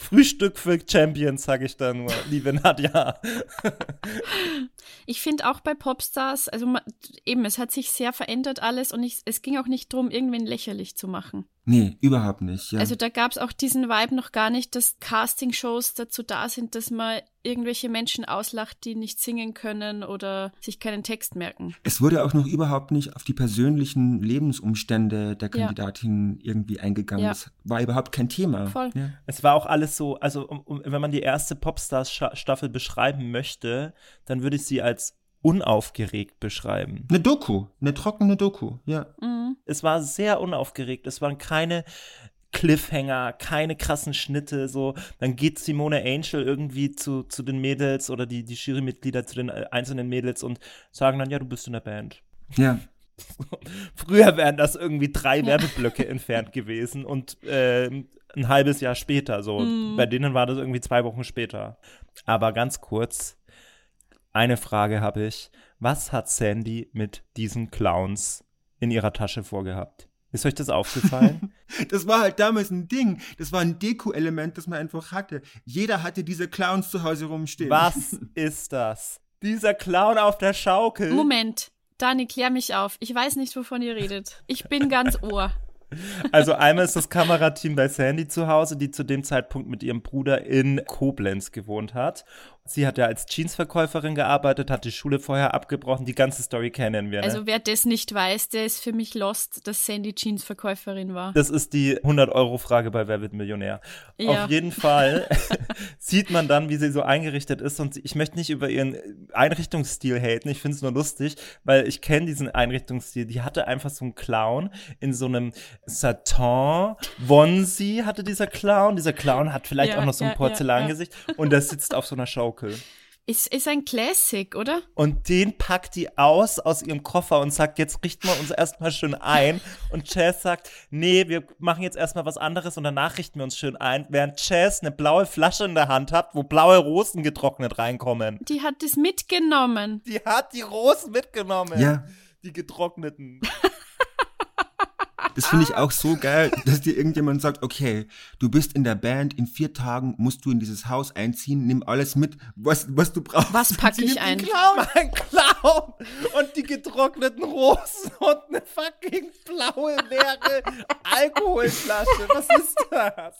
Frühstück für Champions, sag ich da nur, (laughs) liebe Nadja. Ich finde auch bei Popstars, also eben, es hat sich sehr verändert alles und ich, es ging auch nicht darum, irgendwen lächerlich zu machen. Nee, überhaupt nicht. Ja. Also da gab es auch diesen Vibe noch gar nicht, dass Castingshows dazu da sind, dass man irgendwelche Menschen auslacht, die nicht singen können oder sich keinen Text merken. Es wurde auch noch überhaupt nicht auf die persönlichen Lebensumstände der Ja. Kandidatin irgendwie eingegangen. Ja. Das war überhaupt kein Thema. Voll. Ja. Es war auch alles so, also um, um, wenn man die erste Popstars-Staffel beschreiben möchte, dann würde ich sie als unaufgeregt beschreiben. Eine Doku, eine trockene Doku, ja. Es war sehr unaufgeregt. Es waren keine Cliffhanger, keine krassen Schnitte. So, dann geht Simone Angel irgendwie zu, zu den Mädels oder die, die Jurymitglieder zu den äh, einzelnen Mädels und sagen dann, ja, du bist in der Band. Ja. (laughs) Früher wären das irgendwie drei Werbeblöcke entfernt (laughs) gewesen und ähm, ein halbes Jahr später. So, bei denen war das irgendwie zwei Wochen später. Aber ganz kurz, eine Frage habe ich. Was hat Sandy mit diesen Clowns in ihrer Tasche vorgehabt? Ist euch das aufgefallen? (laughs) Das war halt damals ein Ding. Das war ein Deko-Element, das man einfach hatte. Jeder hatte diese Clowns zu Hause rumstehen. Was (laughs) ist das? Dieser Clown auf der Schaukel. Moment, Dani, klär mich auf. Ich weiß nicht, wovon ihr redet. Ich bin ganz (laughs) Ohr. Also einmal ist das Kamerateam bei Sandy zu Hause, die zu dem Zeitpunkt mit ihrem Bruder in Koblenz gewohnt hat. Sie hat ja als Jeansverkäuferin gearbeitet, hat die Schule vorher abgebrochen. Die ganze Story kennen wir. Ne? Also wer das nicht weiß, der ist für mich lost, dass Sandy Jeans Verkäuferin war. das ist die 100-Euro-Frage bei Wer wird Millionär. Ja. Auf jeden Fall (laughs) sieht man dann, wie sie so eingerichtet ist. Und ich möchte nicht über ihren Einrichtungsstil haten. Ich finde es nur lustig, weil ich kenne diesen Einrichtungsstil. Die hatte einfach so einen Clown in so einem Satin. Wonsi hatte dieser Clown. Dieser Clown hat vielleicht Ja, auch noch so ein ja, Porzellangesicht. Und der sitzt auf so einer Schaukel. Ist, ist ein Classic, oder? Und den packt die aus aus ihrem Koffer und sagt, jetzt richten wir uns erstmal schön ein. Und Chaz sagt, nee, wir machen jetzt erstmal was anderes und danach richten wir uns schön ein. Während Chaz eine blaue Flasche in der Hand hat, wo blaue Rosen getrocknet reinkommen. Die hat das mitgenommen. Die hat die Rosen mitgenommen. Ja. Die getrockneten. (laughs) Das finde ich auch so geil, (laughs) dass dir irgendjemand sagt, okay, du bist in der Band, in vier Tagen musst du in dieses Haus einziehen, nimm alles mit, was, was du brauchst. Was pack (laughs) Sie ich ein? Clown. Mein Clown und die getrockneten Rosen (laughs) und eine fucking blaue, leere Alkoholflasche. Was ist das?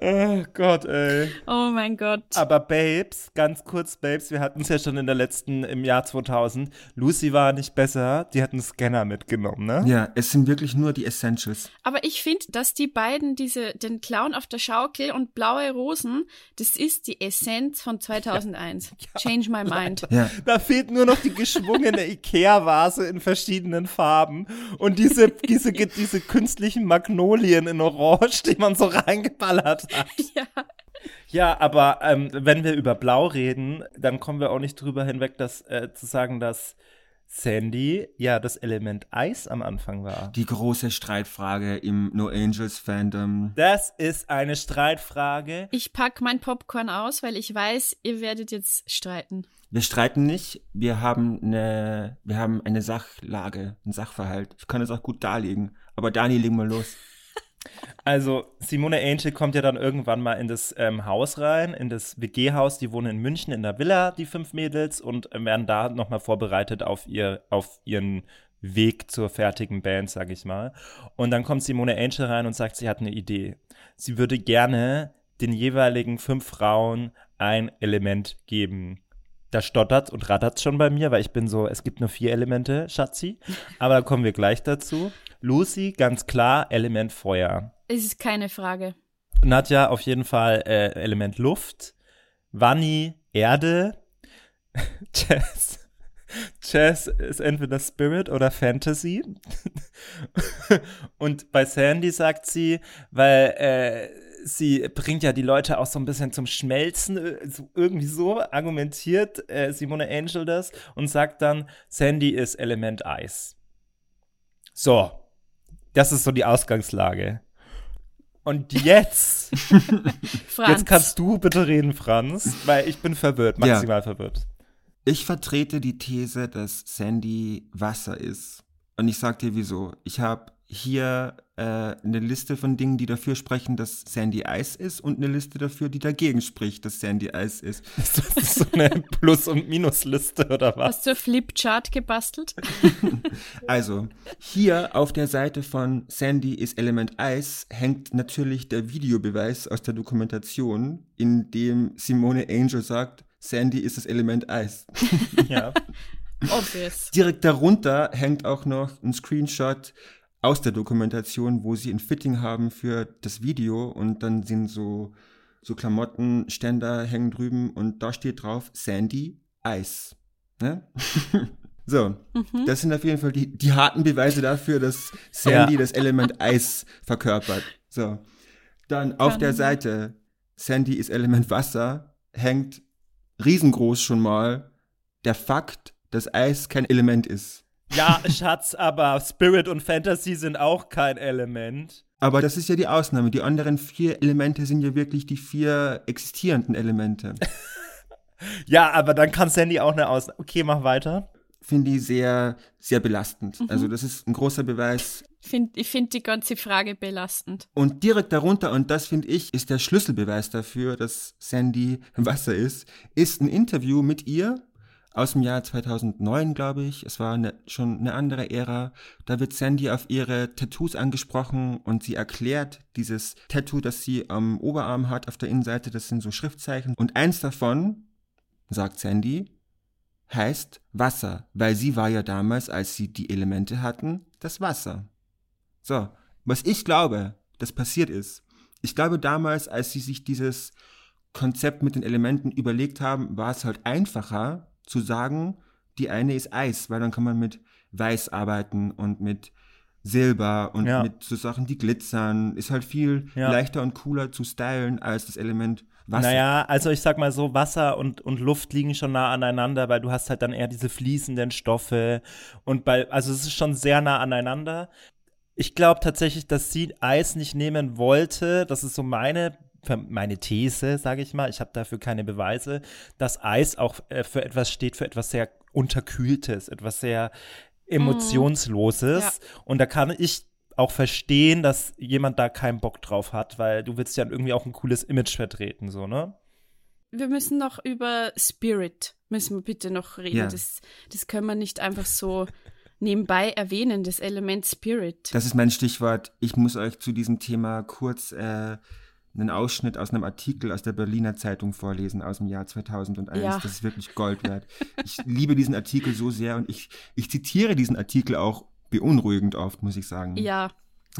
Oh Gott, ey. Oh mein Gott. Aber Babes, ganz kurz, Babes, wir hatten es ja schon in der letzten, im Jahr 2000. Lucy war nicht besser, die hat einen Scanner mitgenommen, ne? Ja, es sind wirklich nur die Essentials. Aber ich finde, dass die beiden diese, den Clown auf der Schaukel und blaue Rosen, das ist die Essenz von 2001. (laughs) Change my mind. Ja. Da fehlt nur noch die geschwungene Ikea-Vase in verschiedenen Farben und diese, diese, diese künstlichen Magnolien in Orange, die man so reingeballert hat. (laughs) Ja. Ja, aber ähm, wenn wir über Blau reden, dann kommen wir auch nicht drüber hinweg, dass, äh, zu sagen, dass Sandy ja das Element Eis am Anfang war. Die große Streitfrage im No Angels Fandom. Das ist eine Streitfrage. Ich pack mein Popcorn aus, weil ich weiß, ihr werdet jetzt streiten. Wir streiten nicht, wir haben eine, wir haben eine Sachlage, einen Sachverhalt. Ich kann es auch gut darlegen. Aber Dani, leg mal los. Also Simone Angel kommt ja dann irgendwann mal in das ähm, Haus rein, in das WG-Haus. Die wohnen in München in der Villa, die fünf Mädels, und äh, werden da nochmal vorbereitet auf, ihr, auf ihren Weg zur fertigen Band, sag ich mal. Und dann kommt Simone Angel rein und sagt, sie hat eine Idee. Sie würde gerne den jeweiligen fünf Frauen ein Element geben. Da stottert und rattert schon bei mir, weil ich bin so, es gibt nur vier Elemente, Schatzi. Aber da kommen wir gleich dazu. Lucy, ganz klar, Element Feuer. Es ist keine Frage. Nadja, auf jeden Fall äh, Element Luft. Vanni, Erde. (laughs) Jess. Jazz ist entweder Spirit oder Fantasy. (laughs) Und bei Sandy sagt sie, weil äh, sie bringt ja die Leute auch so ein bisschen zum Schmelzen, äh, irgendwie so argumentiert äh, Simone Angel das und sagt dann, Sandy ist Element Eis. So, das ist so die Ausgangslage. Und jetzt, (laughs) jetzt kannst du bitte reden, Franz, weil ich bin verwirrt, maximal ja. verwirrt. Ich vertrete die These, dass Sandy Wasser ist. Und ich sag dir wieso. Ich habe hier äh, eine Liste von Dingen, die dafür sprechen, dass Sandy Eis ist und eine Liste dafür, die dagegen spricht, dass Sandy Eis ist. (laughs) Ist das so eine Plus- und Minusliste oder was? Hast du Flipchart gebastelt? (laughs) also, hier auf der Seite von Sandy ist Element Eis hängt natürlich der Videobeweis aus der Dokumentation, in dem Simone Angel sagt, Sandy ist das Element Eis. ja. (laughs) Obvious. Direkt darunter hängt auch noch ein Screenshot aus der Dokumentation, wo sie ein Fitting haben für das Video und dann sind so, so Klamottenständer hängen drüben und da steht drauf Sandy Eis. Ne? (laughs) so, mhm. das sind auf jeden Fall die, die harten Beweise dafür, dass Sandy ja. das Element Eis verkörpert. So, dann auf der Seite Sandy ist Element Wasser hängt riesengroß schon mal der Fakt, dass Eis kein Element ist. Ja, Schatz, aber Spirit und Fantasy sind auch kein Element. Aber das ist ja die Ausnahme. Die anderen vier Elemente sind ja wirklich die vier existierenden Elemente. (laughs) ja, aber dann kann Sandy auch eine Ausnahme. Okay, mach weiter. Finde ich sehr, sehr belastend. Mhm. Also, das ist ein großer Beweis. Find, ich finde die ganze Frage belastend. Und direkt darunter, und das finde ich, ist der Schlüsselbeweis dafür, dass Sandy Wasser ist, ist ein Interview mit ihr aus dem Jahr 2009, glaube ich. Es war eine, schon eine andere Ära. Da wird Sandy auf ihre Tattoos angesprochen und sie erklärt dieses Tattoo, das sie am Oberarm hat, auf der Innenseite, das sind so Schriftzeichen. Und eins davon, sagt Sandy, heißt Wasser, weil sie war ja damals, als sie die Elemente hatten, das Wasser. So, was ich glaube, das passiert ist, ich glaube damals, als sie sich dieses Konzept mit den Elementen überlegt haben, war es halt einfacher, zu sagen, die eine ist Eis, weil dann kann man mit Weiß arbeiten und mit Silber und ja. mit so Sachen, die glitzern. Ist halt viel ja. leichter und cooler zu stylen als das Element Wasser. Naja, also ich sag mal so, Wasser und, und Luft liegen schon nah aneinander, weil du hast halt dann eher diese fließenden Stoffe und bei, also es ist schon sehr nah aneinander. Ich glaube tatsächlich, dass sie Eis nicht nehmen wollte. Das ist so meine meine These, sage ich mal, ich habe dafür keine Beweise, dass Eis auch äh, für etwas steht, für etwas sehr Unterkühltes, etwas sehr Emotionsloses. Mm, ja. Und da kann ich auch verstehen, dass jemand da keinen Bock drauf hat, weil du willst ja irgendwie auch ein cooles Image vertreten, so, ne? Wir müssen noch über Spirit, müssen wir bitte noch reden. Ja. Das, das können wir nicht einfach so nebenbei erwähnen, das Element Spirit. Das ist mein Stichwort. Ich muss euch zu diesem Thema kurz äh, einen Ausschnitt aus einem Artikel aus der Berliner Zeitung vorlesen aus dem Jahr 2001. Ja. Das ist wirklich Gold wert. Ich liebe diesen Artikel so sehr und ich, ich zitiere diesen Artikel auch beunruhigend oft, muss ich sagen. Ja,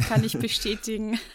kann ich bestätigen. (laughs)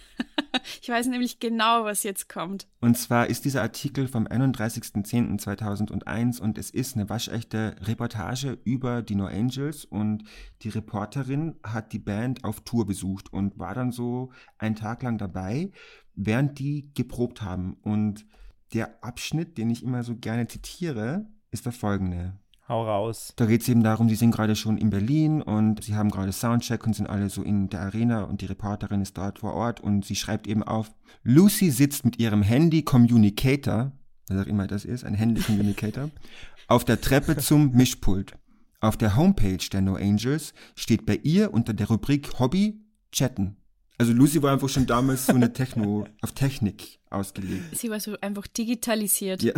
Ich weiß nämlich genau, was jetzt kommt. Und zwar ist dieser Artikel vom 31.10.2001 und es ist eine waschechte Reportage über die No Angels und die Reporterin hat die Band auf Tour besucht und war dann so einen Tag lang dabei, während die geprobt haben. Und der Abschnitt, den ich immer so gerne zitiere, ist der folgende. Hau raus. Da geht es eben darum, die sind gerade schon in Berlin und sie haben gerade Soundcheck und sind alle so in der Arena und die Reporterin ist dort vor Ort und sie schreibt eben auf, Lucy sitzt mit ihrem Handy Communicator, was auch immer das ist, ein Handy Communicator, (laughs) auf der Treppe zum Mischpult. Auf der Homepage der No Angels steht bei ihr unter der Rubrik Hobby Chatten. Also Lucy war einfach schon damals so eine Techno, auf Technik ausgelegt. Sie war so einfach digitalisiert. Ja.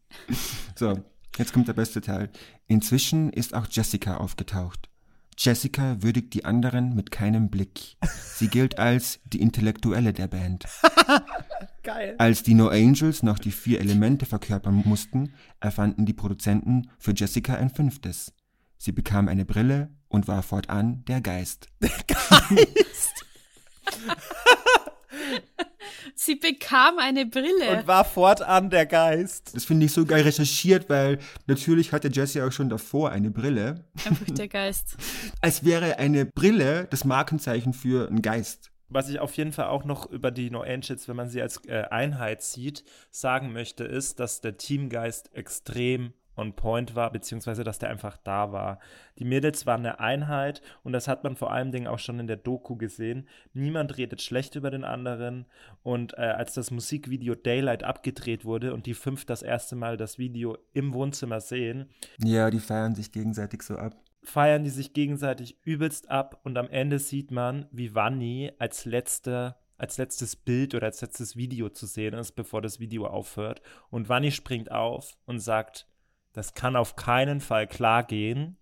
(laughs) so, jetzt kommt der beste Teil. Inzwischen ist auch Jessica aufgetaucht. Jessica würdigt die anderen mit keinem Blick. Sie gilt als die Intellektuelle der Band. (laughs) Geil. Als die No Angels noch die vier Elemente verkörpern mussten, erfanden die Produzenten für Jessica ein fünftes. Sie bekam eine Brille und war fortan der Geist. Geist. Sie bekam eine Brille. Und war fortan der Geist. Das finde ich so geil recherchiert, weil natürlich hatte Jessie auch schon davor eine Brille. Einfach der (laughs) Geist. Als wäre eine Brille das Markenzeichen für einen Geist. Was ich auf jeden Fall auch noch über die No Angels, wenn man sie als äh, Einheit sieht, sagen möchte, ist, dass der Teamgeist extrem on point war, beziehungsweise dass der einfach da war. Die Mädels waren eine Einheit und das hat man vor allen Dingen auch schon in der Doku gesehen. Niemand redet schlecht über den anderen und äh, als das Musikvideo Daylight abgedreht wurde und die fünf das erste Mal das Video im Wohnzimmer sehen, Ja, die feiern sich gegenseitig so ab. feiern die sich gegenseitig übelst ab und am Ende sieht man, wie Vanni als letzter als letztes Bild oder als letztes Video zu sehen ist, bevor das Video aufhört. Und Vanni springt auf und sagt, das kann auf keinen Fall klar gehen.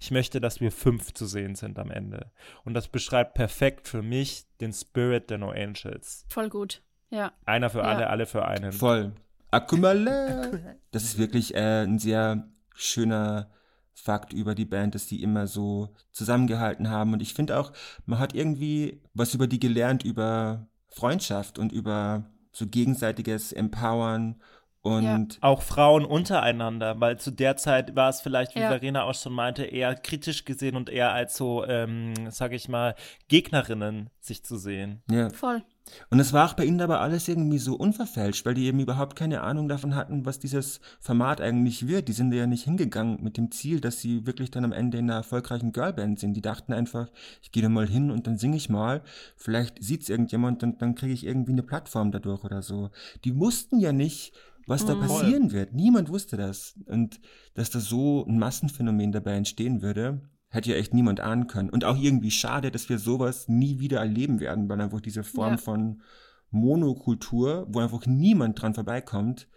Ich möchte, dass wir fünf zu sehen sind am Ende. Und das beschreibt perfekt für mich den Spirit der No Angels. Voll gut. Ja. Einer für Ja. alle, alle für einen. Voll. Akumale. Das ist wirklich äh, ein sehr schöner Fakt über die Band, dass die immer so zusammengehalten haben. Und ich finde auch, man hat irgendwie was über die gelernt, über Freundschaft und über so gegenseitiges Empowern und Auch Frauen untereinander, weil zu der Zeit war es vielleicht, wie Ja. Verena auch schon meinte, eher kritisch gesehen und eher als so, ähm, sag ich mal, Gegnerinnen sich zu sehen. ja. Voll. Und es war auch bei ihnen aber alles irgendwie so unverfälscht, weil die eben überhaupt keine Ahnung davon hatten, was dieses Format eigentlich wird. Die sind ja nicht hingegangen mit dem Ziel, dass sie wirklich dann am Ende in einer erfolgreichen Girlband sind. Die dachten einfach, ich gehe da mal hin und dann singe ich mal. Vielleicht sieht's irgendjemand und dann kriege ich irgendwie eine Plattform dadurch oder so. Die wussten ja nicht, was da passieren wird. Niemand wusste das. Und dass da so ein Massenphänomen dabei entstehen würde, hätte ja echt niemand ahnen können. Und auch irgendwie schade, dass wir sowas nie wieder erleben werden, weil einfach diese Form Ja. von Monokultur, wo einfach niemand dran vorbeikommt,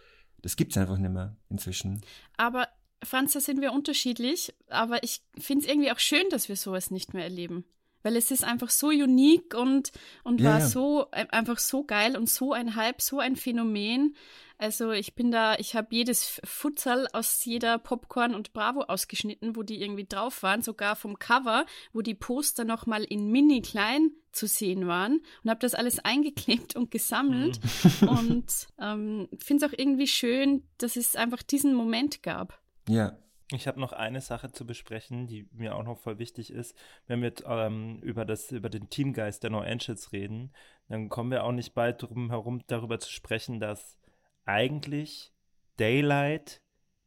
das gibt's einfach nicht mehr inzwischen. Aber Franz, da sind wir unterschiedlich, aber ich finde es irgendwie auch schön, dass wir sowas nicht mehr erleben. Weil es ist einfach so unique und, und Ja, war ja. so äh, einfach so geil und so ein Hype, so ein Phänomen. Also ich bin da, ich habe jedes Futsal aus jeder Popcorn und Bravo ausgeschnitten, wo die irgendwie drauf waren, sogar vom Cover, wo die Poster nochmal in mini klein zu sehen waren und habe das alles eingeklebt und gesammelt (laughs) und ähm, finde es auch irgendwie schön, dass es einfach diesen Moment gab. Ja. Ich habe noch eine Sache zu besprechen, die mir auch noch voll wichtig ist. Wenn wir ähm, über, das, über den Teamgeist der No Angels reden, dann kommen wir auch nicht bald drum herum, darüber zu sprechen, dass eigentlich Daylight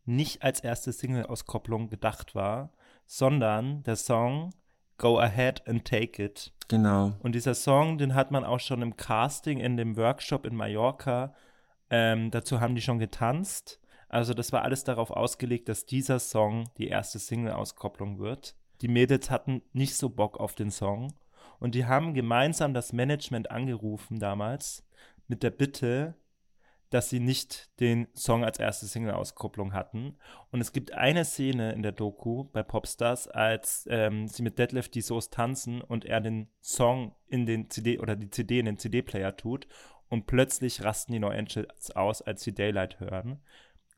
nicht als erste Single-Auskopplung gedacht war, sondern der Song Go Ahead and Take It. Genau. Und dieser Song, den hat man auch schon im Casting in dem Workshop in Mallorca. Ähm, dazu haben die schon getanzt. Also das war alles darauf ausgelegt, dass dieser Song die erste Single-Auskopplung wird. Die Mädels hatten nicht so Bock auf den Song. Und die haben gemeinsam das Management angerufen damals mit der Bitte, dass sie nicht den Song als erste Single-Auskopplung hatten. Und es gibt eine Szene in der Doku bei Popstars, als ähm, sie mit Deadlift die Soße tanzen und er den Song in den CD oder die CD in den CD-Player tut und plötzlich rasten die No Angels aus, als sie Daylight hören.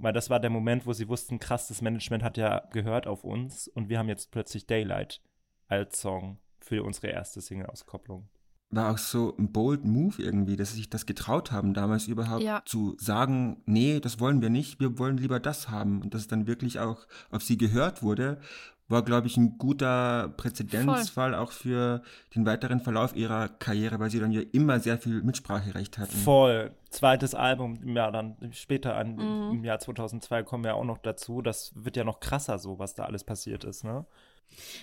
Weil das war der Moment, wo sie wussten, krass, das Management hat ja gehört auf uns und wir haben jetzt plötzlich Daylight als Song für unsere erste Single-Auskopplung. War auch so ein bold Move irgendwie, dass sie sich das getraut haben, damals überhaupt Ja. zu sagen, nee, das wollen wir nicht, wir wollen lieber das haben. Und dass es dann wirklich auch auf sie gehört wurde, war, glaube ich, ein guter Präzedenzfall auch für den weiteren Verlauf ihrer Karriere, weil sie dann ja immer sehr viel Mitspracherecht hatten. Voll. Zweites Album im Jahr dann später an, Mhm. im Jahr 2002 kommen wir auch noch dazu. Das wird ja noch krasser so, was da alles passiert ist, ne?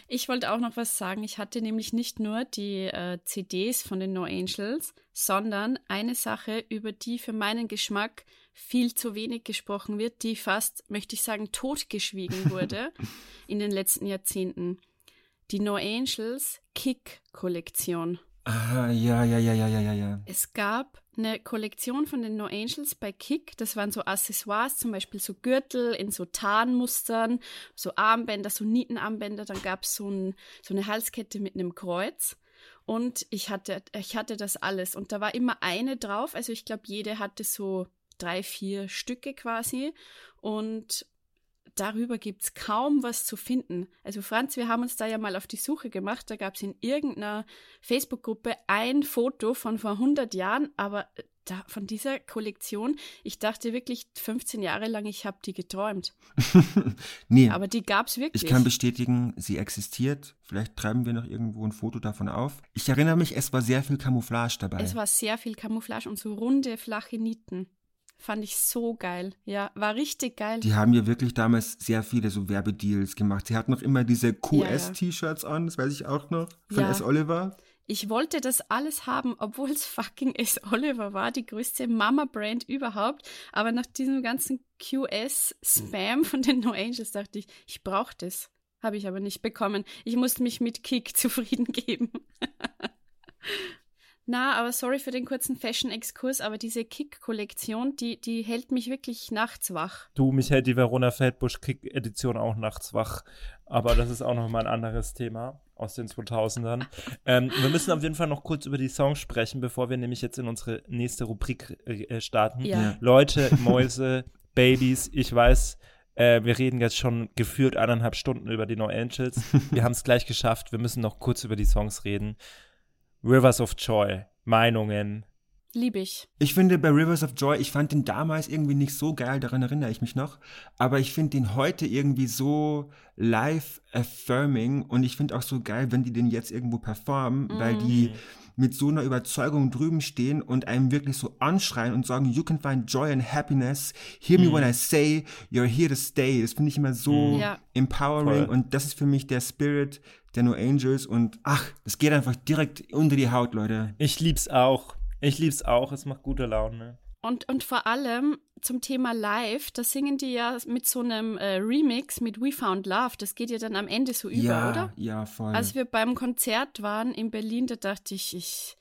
Ich wollte auch noch was sagen. Ich hatte nämlich nicht nur die äh, CDs von den No Angels, sondern eine Sache, über die für meinen Geschmack viel zu wenig gesprochen wird, die fast, möchte ich sagen, totgeschwiegen (laughs) wurde in den letzten Jahrzehnten. Die No Angels Kick-Kollektion. Ah, ja, ja, ja, ja, ja, ja, ja. Es gab eine Kollektion von den No Angels bei Kick. Das waren so Accessoires, zum Beispiel so Gürtel in so Tarnmustern, so Armbänder, so Nietenarmbänder. Dann gab es so, ein, so eine Halskette mit einem Kreuz. Und ich hatte, ich hatte das alles. Und da war immer eine drauf. Also ich glaube, jede hatte so drei, vier Stücke quasi. Und darüber gibt es kaum was zu finden. Also Franz, wir haben uns da ja mal auf die Suche gemacht. Da gab es in irgendeiner Facebook-Gruppe ein Foto von vor 100 Jahren, aber äh, da, von dieser Kollektion, ich dachte wirklich 15 Jahre lang, ich habe die geträumt. (laughs) nee. Aber die gab es wirklich. Ich kann bestätigen, sie existiert. Vielleicht treiben wir noch irgendwo ein Foto davon auf. Ich erinnere mich, es war sehr viel Camouflage dabei. Es war sehr viel Camouflage und so runde, flache Nieten. Fand ich so geil. Ja, war richtig geil. Die haben ja wirklich damals sehr viele so Werbedeals gemacht. Sie hatten noch immer diese QS-T-Shirts an, das weiß ich auch noch, von Ja. S. Oliver. Ich wollte das alles haben, obwohl es fucking S. Oliver war, die größte Mama-Brand überhaupt. Aber nach diesem ganzen QS-Spam von den No Angels dachte ich, ich brauche das. Habe ich aber nicht bekommen. Ich musste mich mit Kick (laughs) zufrieden geben. Na, aber sorry für den kurzen Fashion-Exkurs, aber diese Kick-Kollektion, die, die hält mich wirklich nachts wach. Du, mich hält die Verona Feldbusch Kick-Edition auch nachts wach. Aber das ist auch nochmal ein anderes Thema aus den 2000ern. ähm, wir müssen auf jeden Fall noch kurz über die Songs sprechen, bevor wir nämlich jetzt in unsere nächste Rubrik äh, starten. Ja. Leute, Mäuse, Babys, ich weiß, äh, wir reden jetzt schon gefühlt eineinhalb Stunden über die No Angels. Wir haben es gleich geschafft. Wir müssen noch kurz über die Songs reden. Rivers of Joy, Meinungen. Liebe ich. Ich finde bei Rivers of Joy, ich fand den damals irgendwie nicht so geil, daran erinnere ich mich noch. Aber ich finde den heute irgendwie so live-affirming und ich finde auch so geil, wenn die den jetzt irgendwo performen, weil die mit so einer Überzeugung drüben stehen und einem wirklich so anschreien und sagen, you can find joy and happiness. Hear me when I say you're here to stay. Das finde ich immer so Ja. empowering Voll. und das ist für mich der Spirit der No Angels und ach, das geht einfach direkt unter die Haut, Leute. Ich lieb's auch. Ich lieb's auch. Es macht gute Laune. Und, und vor allem zum Thema Live, da singen die ja mit so einem äh, Remix mit We Found Love. Das geht ja dann am Ende so über, ja, oder? ja, voll. Als wir beim Konzert waren in Berlin, da dachte ich, ich,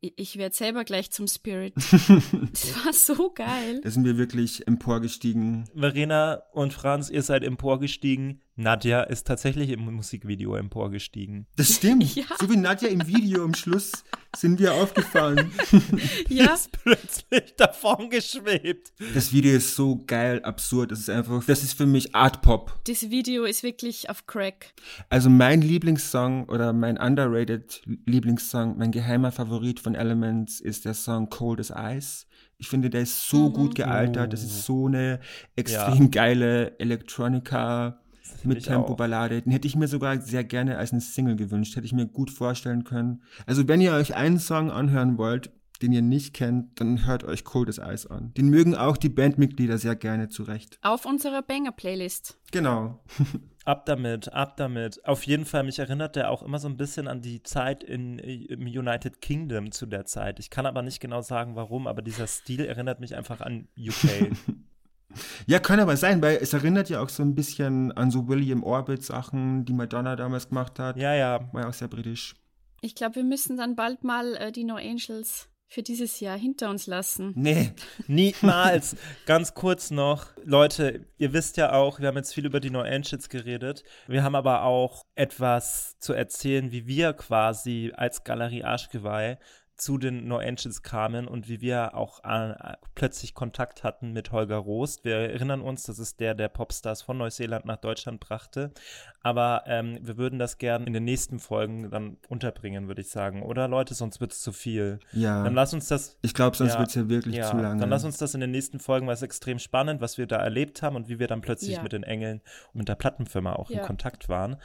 ich, ich werde selber gleich zum Spirit. (laughs) das war so geil. Da sind wir wirklich emporgestiegen. Verena und Franz, ihr seid emporgestiegen. Nadja ist tatsächlich im Musikvideo emporgestiegen. Das stimmt. (laughs) Ja. So wie Nadja im Video am Schluss sind wir aufgefahren. (laughs) Ja, Ist plötzlich davon geschwebt. Das Video ist so geil, absurd. Das ist einfach, das ist für mich Art Pop. das Video ist wirklich auf Crack. Also mein Lieblingssong oder mein underrated Lieblingssong, mein geheimer Favorit von Elements ist der Song Cold as Ice. Ich finde, der ist so gut gealtert. Das ist so eine extrem geile Electronica mit Tempo-Ballade. Den hätte ich mir sogar sehr gerne als eine Single gewünscht. Hätte ich mir gut vorstellen können. Also wenn ihr euch einen Song anhören wollt, den ihr nicht kennt, dann hört euch Cold as Ice an. Den mögen auch die Bandmitglieder sehr gerne zurecht. Auf unserer Banger-Playlist. Genau. (laughs) Ab damit, ab damit. Auf jeden Fall, mich erinnert der auch immer so ein bisschen an die Zeit in, im United Kingdom zu der Zeit. Ich kann aber nicht genau sagen, warum, aber dieser Stil erinnert mich einfach an UK. (laughs) Ja, kann aber sein, weil es erinnert ja auch so ein bisschen an so William Orbit Sachen, die Madonna damals gemacht hat. ja, ja. War ja auch sehr britisch. Ich glaube, wir müssen dann bald mal äh, die No Angels für dieses Jahr hinter uns lassen. Nee. Niemals. (laughs) Ganz kurz noch, Leute, ihr wisst ja auch, wir haben jetzt viel über die No Angels geredet. Wir haben aber auch etwas zu erzählen, wie wir quasi als Galerie Arschgeweih zu den No Angels kamen und wie wir auch äh, plötzlich Kontakt hatten mit Holger Rost. Wir erinnern uns, das ist der, der Popstars von Neuseeland nach Deutschland brachte. Aber ähm, wir würden das gern in den nächsten Folgen dann unterbringen, würde ich sagen. Oder Leute, sonst wird es zu viel. Ja. Dann lass uns das Ich glaube, sonst Ja, wird's ja wirklich ja, zu lange. Dann lass uns das in den nächsten Folgen, weil es extrem spannend, was wir da erlebt haben und wie wir dann plötzlich Ja. mit den Engeln und mit der Plattenfirma auch in. Kontakt waren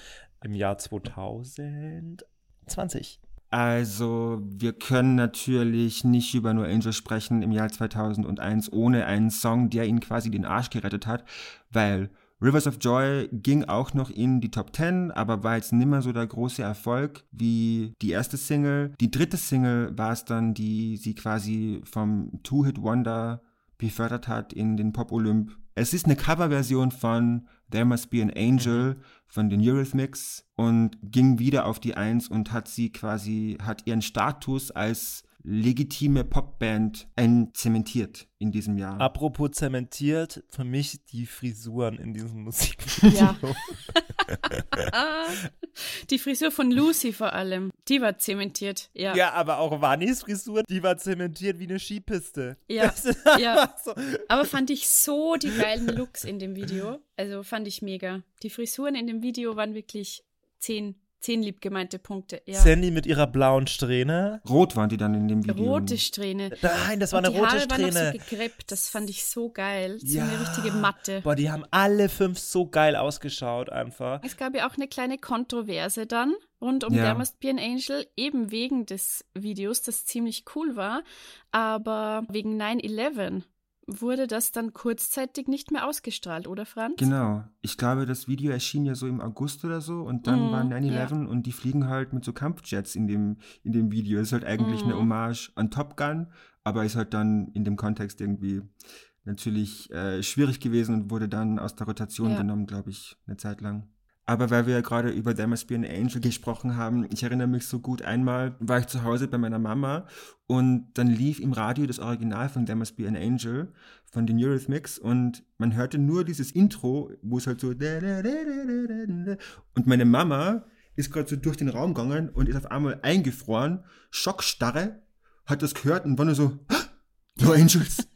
im Jahr 2020. Also, wir können natürlich nicht über No Angel sprechen im Jahr 2001 ohne einen Song, der ihnen quasi den Arsch gerettet hat, weil Rivers of Joy ging auch noch in die Top 10, aber war jetzt nimmer so der große Erfolg wie die erste Single. Die dritte Single war es dann, die sie quasi vom Two-Hit-Wonder befördert hat in den Pop-Olymp. Es ist eine Coverversion von There Must Be an Angel von den Eurythmics und ging wieder auf die Eins und hat sie quasi, hat ihren Status als legitime Popband zementiert in diesem Jahr. Apropos zementiert, für mich die Frisuren in diesem (laughs) Musikvideo. Ja. (laughs) (laughs) Die Frisur von Lucy vor allem, die war zementiert. Ja, Ja, aber auch Wannys Frisur, die war zementiert wie eine Skipiste. Ja, ja. so. aber fand ich so die geilen Looks in dem Video. Also fand ich mega. Die Frisuren in dem Video waren wirklich zehn, zehn liebgemeinte Punkte. Ja. Sandy mit ihrer blauen Strähne. Rot waren die dann in dem Video. Rote Strähne. Nein, das war Und eine die rote Haare waren noch Strähne. so gekreppt, das fand ich so geil. So Ja. eine richtige Matte. Boah, die haben alle fünf so geil ausgeschaut einfach. Es gab ja auch eine kleine Kontroverse dann rund um Ja. There Must Be an Angel, eben wegen des Videos, das ziemlich cool war. Aber wegen 9-11 wurde das dann kurzzeitig nicht mehr ausgestrahlt, oder Franz? Genau. Ich glaube, das Video erschien ja so im August oder so und dann Mhm, war 9-11 und die fliegen halt mit so Kampfjets in dem, in dem Video. Ist halt eigentlich eine Mhm. Hommage an Top Gun, aber ist halt dann in dem Kontext irgendwie natürlich äh, schwierig gewesen und wurde dann aus der Rotation Ja. genommen, glaube ich, eine Zeit lang. Aber weil wir ja gerade über There Must Be an Angel gesprochen haben, ich erinnere mich so gut, einmal war ich zu Hause bei meiner Mama und dann lief im Radio das Original von There Must Be an Angel von den Eurythmics und man hörte nur dieses Intro, wo es halt so und meine Mama ist gerade so durch den Raum gegangen und ist auf einmal eingefroren, schockstarre, hat das gehört und war nur so, No Angels.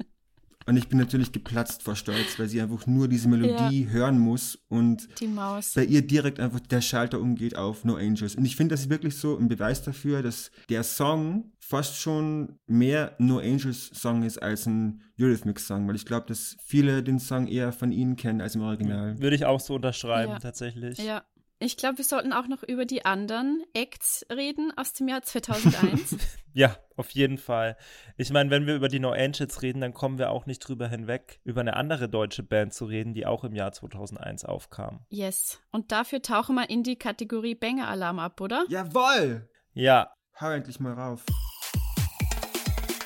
Und ich bin natürlich geplatzt vor Stolz, weil sie einfach nur diese Melodie hören muss und Die Maus. bei ihr direkt einfach der Schalter umgeht auf No Angels. Und ich finde, das ist wirklich so ein Beweis dafür, dass der Song fast schon mehr No Angels Song ist als ein Eurythmics Song, weil ich glaube, dass viele den Song eher von ihnen kennen als im Original. Würde ich auch so unterschreiben, Ja. tatsächlich. Ja. Ich glaube, wir sollten auch noch über die anderen Acts reden aus dem Jahr 2001. (laughs) Ja, auf jeden Fall. Ich meine, wenn wir über die No Angels reden, dann kommen wir auch nicht drüber hinweg, über eine andere deutsche Band zu reden, die auch im Jahr 2001 aufkam. yes. Und dafür tauchen wir in die Kategorie Banger-Alarm ab, oder? Jawoll! Ja, Hau endlich mal rauf.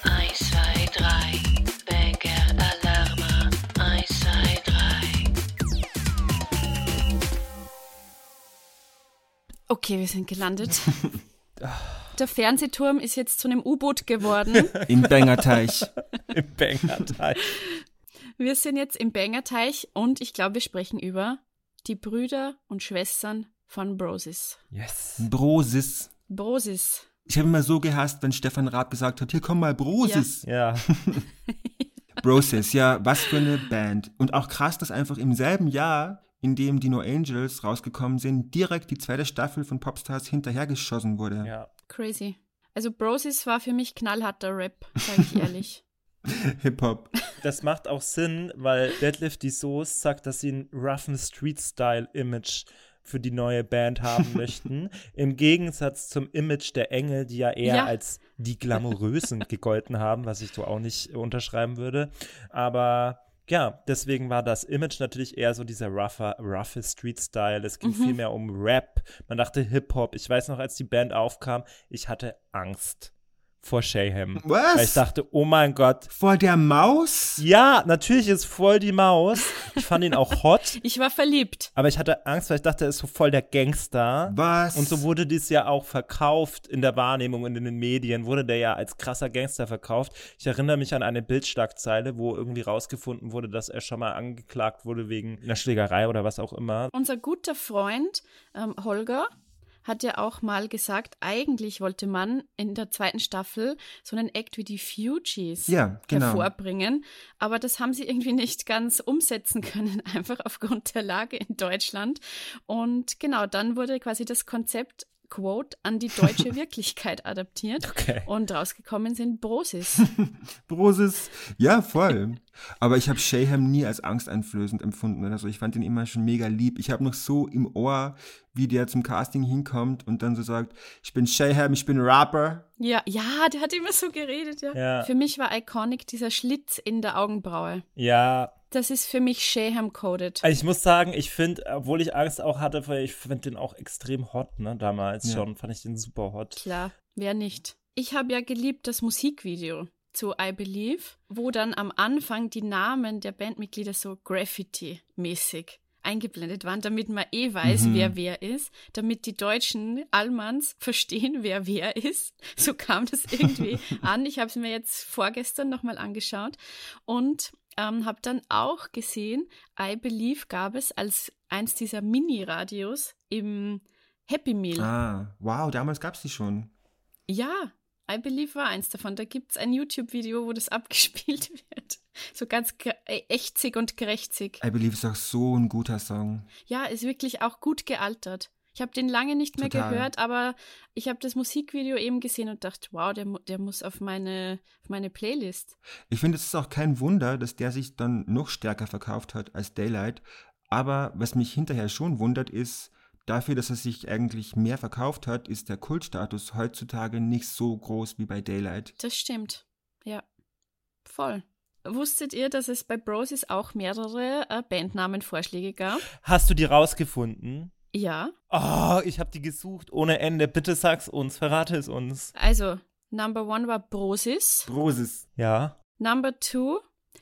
1, 2, 3, Okay, wir sind gelandet. (laughs) Der Fernsehturm ist jetzt zu einem U-Boot geworden. Im Bangerteich. (laughs) im Banger-Teil. Wir sind jetzt im Bangerteich und ich glaube, wir sprechen über die Brüder und Schwestern von Brosis. yes. Brosis. Brosis. Ich habe immer so gehasst, wenn Stefan Raab gesagt hat, hier komm mal, Brosis. Ja, (laughs) Brosis, ja, was für eine Band. Und auch krass, dass einfach im selben Jahr, in dem die No Angels rausgekommen sind, direkt die zweite Staffel von Popstars hinterhergeschossen wurde. ja. Crazy. Also Brosis war für mich knallharter Rap, sage ich ehrlich. (laughs) (laughs) Hip-Hop. Das macht auch Sinn, weil Deadlift die Soos sagt, dass sie ein roughen Street-Style-Image für die neue Band haben (laughs) möchten. Im Gegensatz zum Image der Engel, die ja eher Ja. als die Glamourösen gegolten haben, was ich so auch nicht unterschreiben würde. Aber ja, deswegen war das Image natürlich eher so dieser rougher, roughe Street-Style. Es ging Mhm. viel mehr um Rap. Man dachte Hip-Hop. Ich weiß noch, als die Band aufkam, ich hatte Angst vor Shayham. Was? Weil ich dachte, oh mein Gott, Vor der Maus? ja, natürlich ist voll die Maus. Ich fand ihn auch hot, (laughs) Ich war verliebt. aber ich hatte Angst, weil ich dachte, er ist so voll der Gangster. Was? Und so wurde dies ja auch verkauft in der Wahrnehmung und in den Medien, wurde der ja als krasser Gangster verkauft. Ich erinnere mich an eine Bildschlagzeile, wo irgendwie rausgefunden wurde, dass er schon mal angeklagt wurde wegen einer Schlägerei oder was auch immer. Unser guter Freund ähm, Holger hat ja auch mal gesagt, eigentlich wollte man in der zweiten Staffel so einen Act wie die Fugees Ja, genau. hervorbringen, aber das haben sie irgendwie nicht ganz umsetzen können, (laughs) einfach aufgrund der Lage in Deutschland. Und genau, dann wurde quasi das Konzept Quote an die deutsche (laughs) Wirklichkeit adaptiert Okay. und rausgekommen sind Brosis. (laughs) Brosis. Ja, voll. Aber ich habe Shayham nie als angsteinflößend empfunden oder so. Ich fand ihn immer schon mega lieb. Ich habe noch so im Ohr, wie der zum Casting hinkommt und dann so sagt, ich bin Shayham, ich bin Rapper. ja, ja, der hat immer so geredet, ja. Ja. Für mich war iconic dieser Schlitz in der Augenbraue. Ja, Das ist für mich Shayham-coded. Also ich muss sagen, ich finde, obwohl ich Angst auch hatte, weil ich finde den auch extrem hot, ne, damals Ja. schon, fand ich den super hot. Klar, wer nicht? Ich habe ja geliebt das Musikvideo zu I Believe, wo dann am Anfang die Namen der Bandmitglieder so Graffiti-mäßig eingeblendet waren, damit man eh weiß, Mhm. wer wer ist, damit die deutschen Allmanns verstehen, wer wer ist. So kam das irgendwie (laughs) an. Ich habe es mir jetzt vorgestern nochmal angeschaut und ähm, habe dann auch gesehen, I Believe gab es als eins dieser Mini-Radios im Happy Meal. Ah, wow, damals gab es die schon. Ja, I Believe war eins davon. Da gibt es ein YouTube-Video, wo das (laughs) abgespielt wird. So ganz ge- äh, ächzig und gerechtzig. I Believe ist auch so ein guter Song. Ja, ist wirklich auch gut gealtert. Ich habe den lange nicht mehr Total. gehört, aber ich habe das Musikvideo eben gesehen und dachte, wow, der, der muss auf meine, auf meine Playlist. Ich finde, es ist auch kein Wunder, dass der sich dann noch stärker verkauft hat als Daylight. Aber was mich hinterher schon wundert, ist, dafür, dass er sich eigentlich mehr verkauft hat, ist der Kultstatus heutzutage nicht so groß wie bei Daylight. Das stimmt. Ja, voll. Wusstet ihr, dass es bei Brosis auch mehrere äh, Bandnamenvorschläge gab? Hast du die rausgefunden? Ja. Oh, ich habe die gesucht ohne Ende. Bitte sag's uns, verrate es uns. Also, Number One war Brosis. Großes. Ja. Number Two,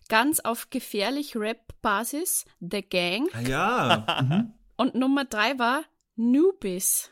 ganz auf gefährlich Rap-Basis, The Gang. Ah ja. (laughs) mhm. Und Nummer drei war Newbiz.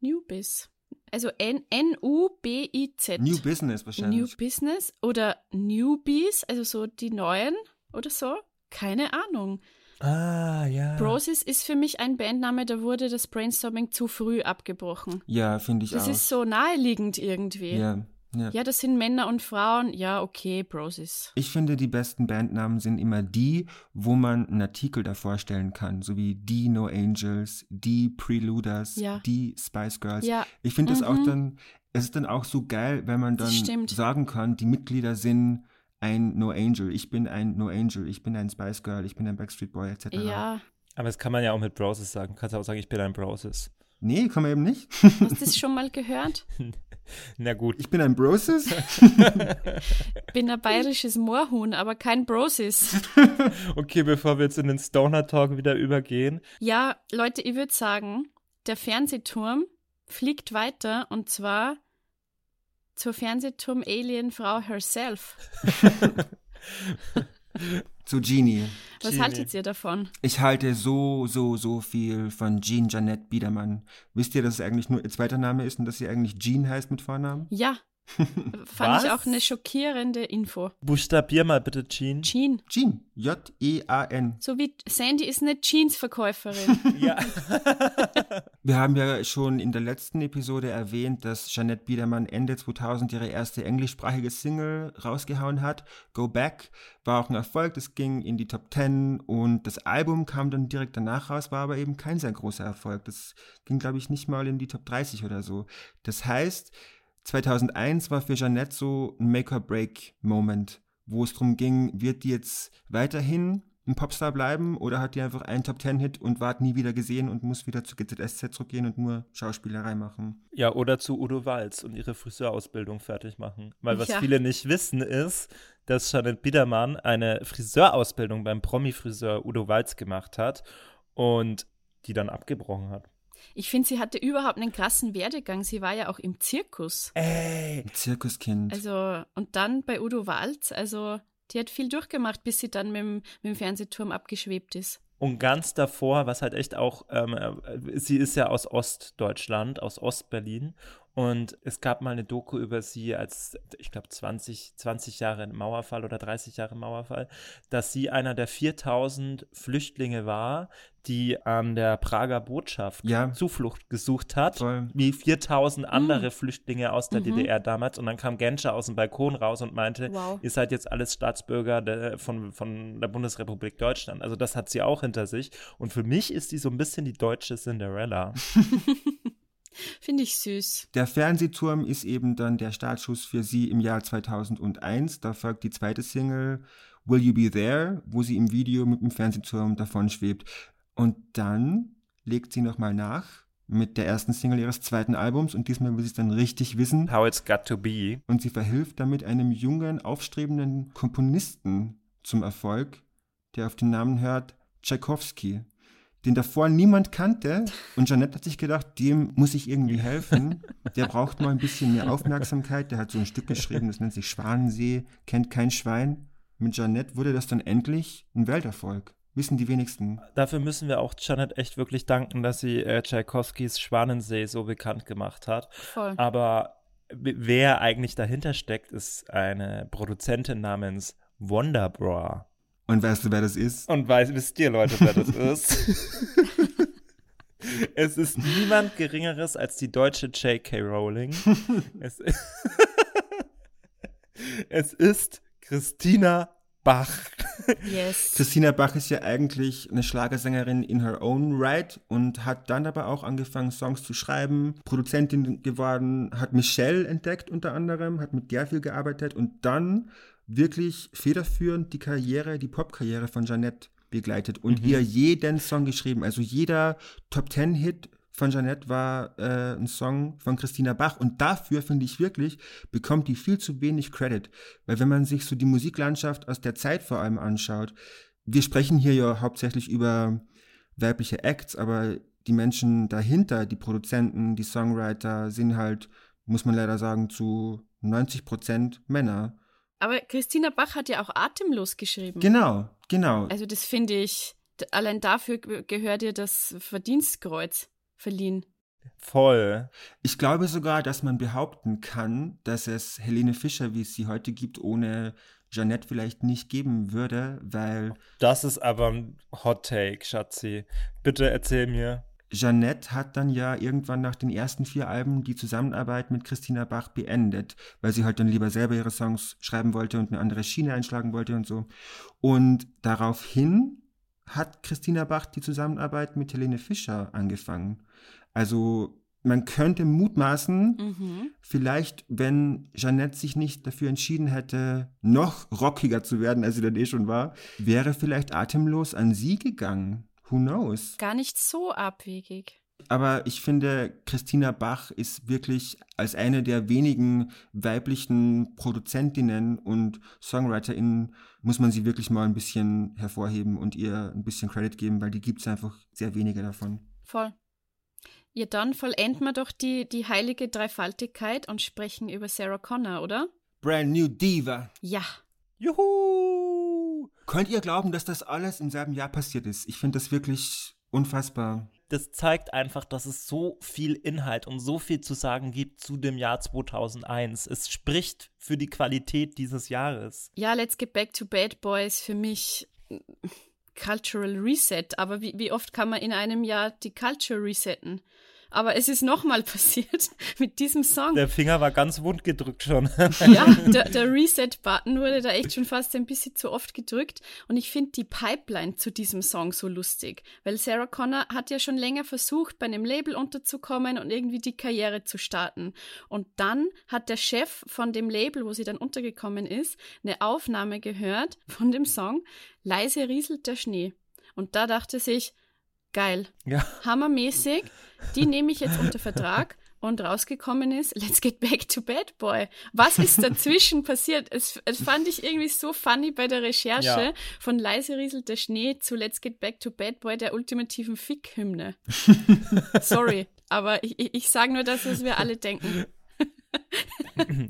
Newbiz. Also N- N-U-B-I-Z. New Business New wahrscheinlich. Business oder Newbies, also so die neuen oder so. Keine Ahnung. Ah, ja. Brosis ist für mich ein Bandname, da wurde das Brainstorming zu früh abgebrochen. ja, finde ich Das auch. ist so naheliegend irgendwie. ja, ja. Ja, das sind Männer und Frauen. Ja, okay, Brosis. Ich finde, die besten Bandnamen sind immer die, wo man einen Artikel davor stellen kann, so wie die No Angels, die Preluders, Ja. die Spice Girls. Ja. Ich finde es auch Mhm. dann, es ist dann auch so geil, wenn man dann Das sagen kann, die Mitglieder sind ein No Angel, ich bin ein No Angel, ich bin ein Spice Girl, ich bin ein Backstreet Boy, etc. Ja, Aber das kann man ja auch mit Browsers sagen. Du kannst auch sagen, ich bin ein Browsers. Nee, kann man eben nicht. hast du das schon mal gehört? (laughs) Na gut. Ich bin ein Broses. (laughs) Bin ein bayerisches Moorhuhn, aber kein Brosis. (laughs) Okay, bevor wir jetzt in den Stoner Talk wieder übergehen. Ja, Leute, ich würde sagen, der Fernsehturm fliegt weiter und zwar zur Fernsehturm-Alien-Frau herself. (laughs) Zu Genie. Was Genie. haltet ihr davon? Ich halte so, so, so viel von Jean Jeanette Biedermann. Wisst ihr, dass es eigentlich nur ihr zweiter Name ist und dass sie eigentlich Jean heißt mit Vornamen? Ja, fand Was? ich auch eine schockierende Info. Buchstabier mal bitte, Jean. Jean. Jean. J-E-A-N. So wie Sandy ist eine Jeans-Verkäuferin. (laughs) Ja. (laughs) Wir haben ja schon in der letzten Episode erwähnt, dass Jeanette Biedermann Ende 2000 ihre erste englischsprachige Single rausgehauen hat. Go Back war auch ein Erfolg, das ging in die Top 10 und das Album kam dann direkt danach raus, war aber eben kein sehr großer Erfolg. Das ging, glaube ich, nicht mal in die Top 30 oder so. Das heißt, 2001 war für Jeanette so ein Make-or-Break-Moment, wo es darum ging, wird die jetzt weiterhin ein Popstar bleiben oder hat die einfach einen Top-10-Hit und ward nie wieder gesehen und muss wieder zu GZSZ zurückgehen und nur Schauspielerei machen? Ja, oder zu Udo Walz und ihre Friseurausbildung fertig machen. Weil was Ja. viele nicht wissen ist, dass Janet Biedermann eine Friseurausbildung beim Promi-Friseur Udo Walz gemacht hat und die dann abgebrochen hat. Ich finde, sie hatte überhaupt einen krassen Werdegang. Sie war ja auch im Zirkus. Ey, Ein Zirkuskind. Also, und dann bei Udo Walz, also die hat viel durchgemacht, bis sie dann mit dem, mit dem Fernsehturm abgeschwebt ist. Und ganz davor, was halt echt auch, ähm, äh, sie ist ja aus Ostdeutschland, aus Ostberlin. Und es gab mal eine Doku über sie als, ich glaube, 20, 20 Jahre Mauerfall oder 30 Jahre Mauerfall, dass sie einer der 4000 Flüchtlinge war, die an der Prager Botschaft Ja. Zuflucht gesucht hat, Voll. wie 4000 andere Flüchtlinge aus der Mhm. DDR damals. Und dann kam Genscher aus dem Balkon raus und meinte, Wow. ihr seid jetzt alles Staatsbürger der, von, von der Bundesrepublik Deutschland. Also das hat sie auch hinter sich. Und für mich ist sie so ein bisschen die deutsche Cinderella. (laughs) Finde ich süß. Der Fernsehturm ist eben dann der Startschuss für sie im Jahr 2001. Da folgt die zweite Single Will You Be There, wo sie im Video mit dem Fernsehturm davon schwebt. Und dann legt sie nochmal nach mit der ersten Single ihres zweiten Albums und diesmal will sie es dann richtig wissen. How it's got to be. Und sie verhilft damit einem jungen, aufstrebenden Komponisten zum Erfolg, der auf den Namen hört Tchaikovsky, den davor niemand kannte. Und Jeanette hat sich gedacht, dem muss ich irgendwie helfen. Der braucht mal ein bisschen mehr Aufmerksamkeit. Der hat so ein Stück geschrieben, das nennt sich Schwanensee, kennt kein Schwein. Mit Jeanette wurde das dann endlich ein Welterfolg. Wissen die wenigsten. Dafür müssen wir auch Janet echt wirklich danken, dass sie äh, Tchaikovskis Schwanensee so bekannt gemacht hat. Voll. Aber wer eigentlich dahinter steckt, ist eine Produzentin namens Wonderbra. Und weißt du, wer das ist? Und weiß, wisst ihr, Leute, wer das ist? (laughs) es ist niemand Geringeres als die deutsche J.K. Rowling. es, (laughs) es ist Christina Bach. Yes. Christina Bach ist ja eigentlich eine Schlagersängerin in her own right und hat dann aber auch angefangen, Songs zu schreiben, Produzentin geworden, hat Michelle entdeckt unter anderem, hat mit der viel gearbeitet und dann wirklich federführend die Karriere, die Popkarriere von Jeanette begleitet und ihr jeden Song geschrieben. Also jeder Top Ten Hit von Jeanette war äh, ein Song von Christina Bach und dafür finde ich wirklich, bekommt die viel zu wenig Credit. Weil wenn man sich so die Musiklandschaft aus der Zeit vor allem anschaut, wir sprechen hier ja hauptsächlich über weibliche Acts, aber die Menschen dahinter, die Produzenten, die Songwriter, sind halt, muss man leider sagen, zu 90 Prozent Männer. Aber Christina Bach hat ja auch Atemlos geschrieben. Genau, genau. Also das finde ich, allein dafür ge- gehört ihr das Verdienstkreuz verliehen. Voll. Ich glaube sogar, dass man behaupten kann, dass es Helene Fischer, wie es sie heute gibt, ohne Jeanette vielleicht nicht geben würde, weil Das ist aber ein Hot Take, Schatzi. Bitte erzähl mir. Jeanette hat dann ja irgendwann nach den ersten vier Alben die Zusammenarbeit mit Christina Bach beendet, weil sie halt dann lieber selber ihre Songs schreiben wollte und eine andere Schiene einschlagen wollte und so. Und daraufhin hat Christina Bach die Zusammenarbeit mit Helene Fischer angefangen. Also man könnte mutmaßen, Mhm. vielleicht, wenn Jeanette sich nicht dafür entschieden hätte, noch rockiger zu werden, als sie dann eh schon war, wäre vielleicht atemlos an sie gegangen. Who knows? Gar nicht so abwegig. Aber ich finde, Christina Bach ist wirklich als eine der wenigen weiblichen Produzentinnen und SongwriterInnen, muss man sie wirklich mal ein bisschen hervorheben und ihr ein bisschen Credit geben, weil die gibt es einfach sehr wenige davon. Voll. Ja, dann vollenden wir doch die, die heilige Dreifaltigkeit und sprechen über Sarah Connor, oder? Brand New Diva. Ja. Juhu! Könnt ihr glauben, dass das alles im selben Jahr passiert ist? Ich finde das wirklich unfassbar. Das zeigt einfach, dass es so viel Inhalt und so viel zu sagen gibt zu dem Jahr 2001. Es spricht für die Qualität dieses Jahres. Ja, Let's Get Back to Bad Boys für mich mm, Cultural Reset. Aber wie, wie oft kann man in einem Jahr die Culture resetten? Aber es ist nochmal (laughs) passiert mit diesem Song. Der Finger war ganz wund gedrückt schon. (laughs) Ja, (laughs) der, der Reset-Button wurde da echt schon fast ein bisschen zu oft gedrückt. Und ich finde die Pipeline zu diesem Song so lustig. Weil Sarah Connor hat ja schon länger versucht, bei einem Label unterzukommen und irgendwie die Karriere zu starten. Und dann hat der Chef von dem Label, wo sie dann untergekommen ist, eine Aufnahme gehört von dem Song Leise rieselt der Schnee. Und da dachte sich, geil, ja. hammermäßig, die nehme ich jetzt unter Vertrag und rausgekommen ist, let's get back to Bad Boy. Was ist dazwischen passiert? Es, es fand ich irgendwie so funny bei der Recherche Ja. von Leise rieselt der Schnee zu Let's get back to Bad Boy, der ultimativen Fick-Hymne. (laughs) Sorry, aber ich, ich, ich sage nur das, was wir alle denken.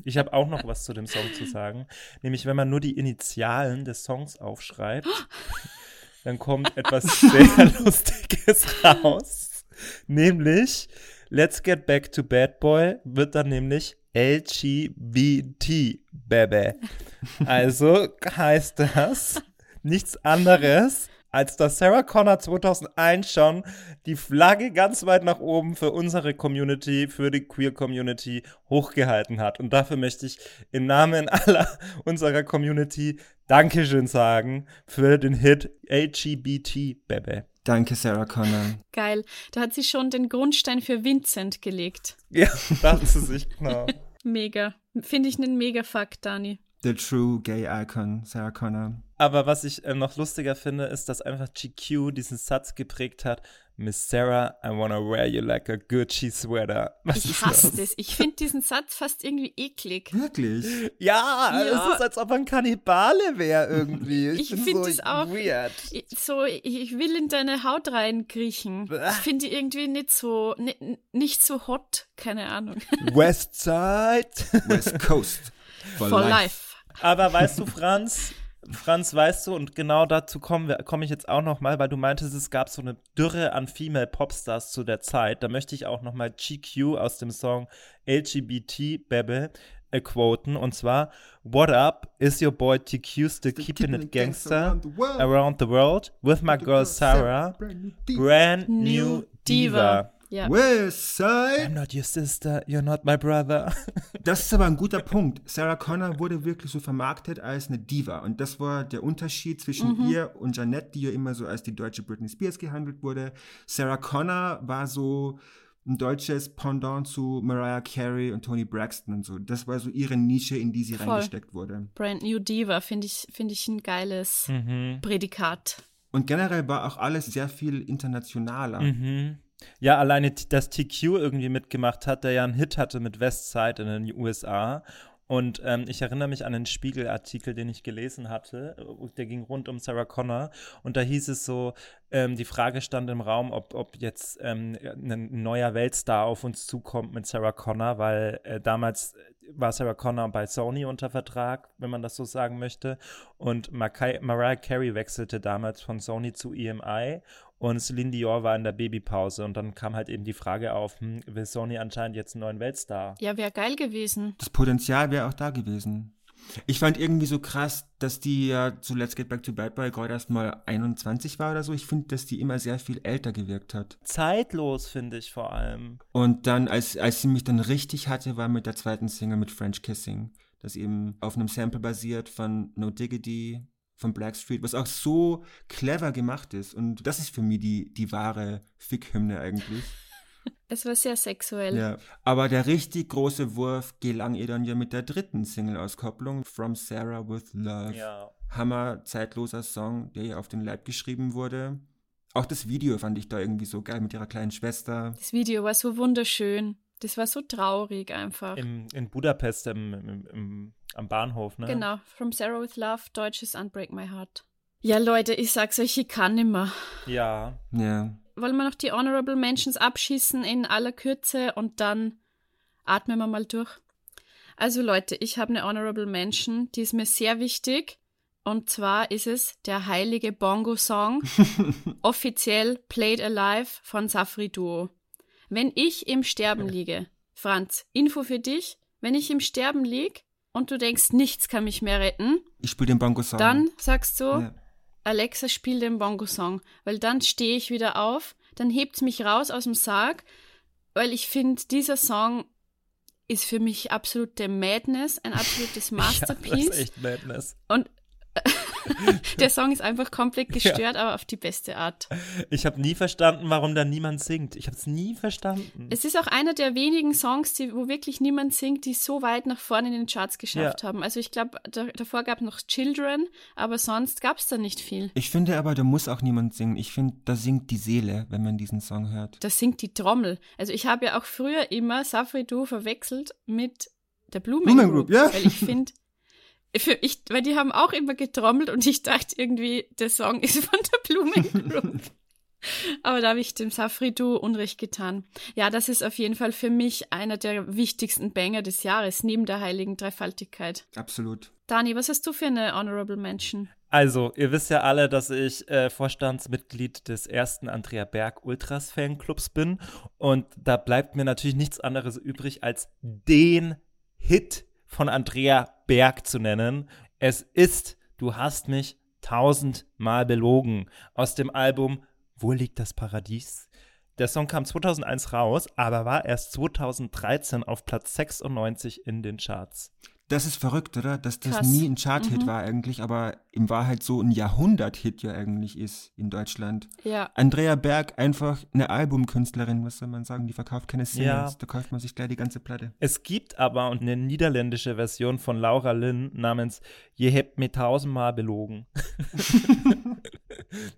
Ich habe auch noch was zu dem Song zu sagen. Nämlich, wenn man nur die Initialen des Songs aufschreibt, (gasps) dann kommt etwas sehr (laughs) Lustiges raus. Nämlich, Let's Get Back to Bad Boy wird dann nämlich LGBT Baby. Also heißt das nichts anderes, als dass Sarah Connor 2001 schon die Flagge ganz weit nach oben für unsere Community, für die Queer Community hochgehalten hat. Und dafür möchte ich im Namen aller (laughs) unserer Community Dankeschön sagen für den Hit LGBT Baby. Danke, Sarah Connor. Geil, da hat sie schon den Grundstein für Vincent gelegt. Ja, das ist es sich genau. (laughs) Mega. Finde ich einen Mega-Fuck, Dani. The true gay icon, Sarah Connor. Aber was ich äh, noch lustiger finde, ist, dass einfach GQ diesen Satz geprägt hat: Miss Sarah, I wanna wear you like a Gucci sweater. (laughs) Was Ich hasse das? das. Ich finde diesen Satz fast irgendwie eklig. Wirklich? Ja, Ja. es ist, als ob ein Kannibale wäre irgendwie. Ich bin find so es auch- weird. Ich- So, ich ich will in deine Haut reinkriechen. Ich finde die irgendwie nicht so, ni- nicht so hot, keine Ahnung. Westside. West Coast. For, For life. life. Aber weißt du, Franz, Franz, weißt du, und genau dazu komme komm ich jetzt auch noch mal, weil du meintest, es gab so eine Dürre an Female Popstars zu der Zeit. Da möchte ich auch noch mal GQ aus dem Song LGBT Bebe äh, quoten. Und zwar What up? Is your boy TQ still keeping it gangster around the world? with my girl Sarah, brand new diva. Ja. Westside. I'm not your sister, you're not my brother. (laughs) Das ist aber ein guter Punkt. Sarah Connor wurde wirklich so vermarktet als eine Diva. Und das war der Unterschied zwischen ihr und Janette, die ja immer so als die deutsche Britney Spears gehandelt wurde. Sarah Connor war so ein deutsches Pendant zu Mariah Carey und Tony Braxton und so. Das war so ihre Nische, in die sie Voll. reingesteckt wurde. Brand New Diva finde ich, finde ich ein geiles Mhm. Prädikat. Und generell war auch alles sehr viel internationaler. Mhm. Ja, alleine, dass TQ irgendwie mitgemacht hat, der ja einen Hit hatte mit Westside in den USA. Und ähm, ich erinnere mich an einen Spiegel-Artikel, den ich gelesen hatte. äh, Der ging rund um Sarah Connor. Und da hieß es so, ähm, die Frage stand im Raum, ob, ob jetzt ähm, ein neuer Weltstar auf uns zukommt mit Sarah Connor, weil äh, damals war Sarah Connor bei Sony unter Vertrag, wenn man das so sagen möchte. Und Makai- Mariah Carey wechselte damals von Sony zu EMI und Celine Dior war in der Babypause. Und dann kam halt eben die Frage auf, hm, will Sony anscheinend jetzt einen neuen Weltstar? Ja, wäre geil gewesen. Das Potenzial wäre auch da gewesen. Ich fand irgendwie so krass, dass die ja zu Let's Get Back to Bad Boy gerade erst mal 21 war oder so. Ich finde, dass die immer sehr viel älter gewirkt hat. Zeitlos, finde ich vor allem. Und dann, als, als sie mich dann richtig hatte, war mit der zweiten Single mit French Kissing. Das eben auf einem Sample basiert von No Diggity, von Blackstreet, was auch so clever gemacht ist. Und das ist für mich die, die wahre Fick-Hymne eigentlich. Es war sehr sexuell. Ja. Aber der richtig große Wurf gelang ihr dann ja mit der dritten Single-Auskopplung, From Sarah with Love. Ja. Hammer, zeitloser Song, der ihr auf den Leib geschrieben wurde. Auch das Video fand ich da irgendwie so geil mit ihrer kleinen Schwester. Das Video war so wunderschön. Das war so traurig einfach. Im, in Budapest im, im, im, am Bahnhof, ne? Genau, From Sarah with Love, deutsches Unbreak My Heart. Ja, Leute, ich sag's euch, ich kann nimmer. Ja. Ja. Wollen wir noch die Honorable Mentions abschießen in aller Kürze und dann atmen wir mal durch? Also Leute, ich habe eine Honorable Mention, die ist mir sehr wichtig. Und zwar ist es der heilige Bongo-Song, (laughs) offiziell Played Alive von Safri Duo. Wenn ich im Sterben liege, Franz, Info für dich, wenn ich im Sterben lieg und du denkst, nichts kann mich mehr retten, Ich spiele den Bongo-Song. dann sagst du, Ja. Alexa, spiel den Bongo-Song, weil dann stehe ich wieder auf, dann hebt's mich raus aus dem Sarg, weil ich finde, dieser Song ist für mich absolute Madness, ein absolutes (laughs) Ja, das Masterpiece. ist echt Madness. Und (laughs) der Song ist einfach komplett gestört, aber auf die beste Art. Ich habe nie verstanden, warum da niemand singt. Ich habe es nie verstanden. Es ist auch einer der wenigen Songs, die, wo wirklich niemand singt, die so weit nach vorne in den Charts geschafft Ja. haben. Also ich glaube, da, davor gab noch Children, aber sonst gab es da nicht viel. Ich finde aber, da muss auch niemand singen. Ich finde, da singt die Seele, wenn man diesen Song hört. Da singt die Trommel. Also ich habe ja auch früher immer Safri Du verwechselt mit der Blumen, Blumen Group, Group, ja. Weil ich finde, für ich, weil die haben auch immer getrommelt und ich dachte irgendwie, der Song ist von der Blumen Group. (laughs) Aber da habe ich dem Safri Du Unrecht getan. Ja, das ist auf jeden Fall für mich einer der wichtigsten Banger des Jahres, neben der heiligen Dreifaltigkeit. Absolut. Dani, was hast du für eine Honorable Mention? Also, ihr wisst ja alle, dass ich äh, Vorstandsmitglied des ersten Andrea Berg Ultras Fanclubs bin. Und da bleibt mir natürlich nichts anderes übrig, als den Hit von Andrea Berg zu nennen. Es ist Du hast mich tausendmal belogen aus dem Album Wo liegt das Paradies? Der Song kam 2001 raus, aber war erst 2013 auf Platz 96 in den Charts. Das ist verrückt, oder? Dass das Krass. nie ein Chart-Hit Mhm. war eigentlich, aber in Wahrheit so ein Jahrhundert-Hit ja eigentlich ist in Deutschland. Ja, Andrea Berg einfach eine Albumkünstlerin, was soll man sagen? Die verkauft keine Singles, Ja. da kauft man sich gleich die ganze Platte. Es gibt aber eine niederländische Version von Laura Lynn namens Je hebt mir tausendmal belogen. (laughs)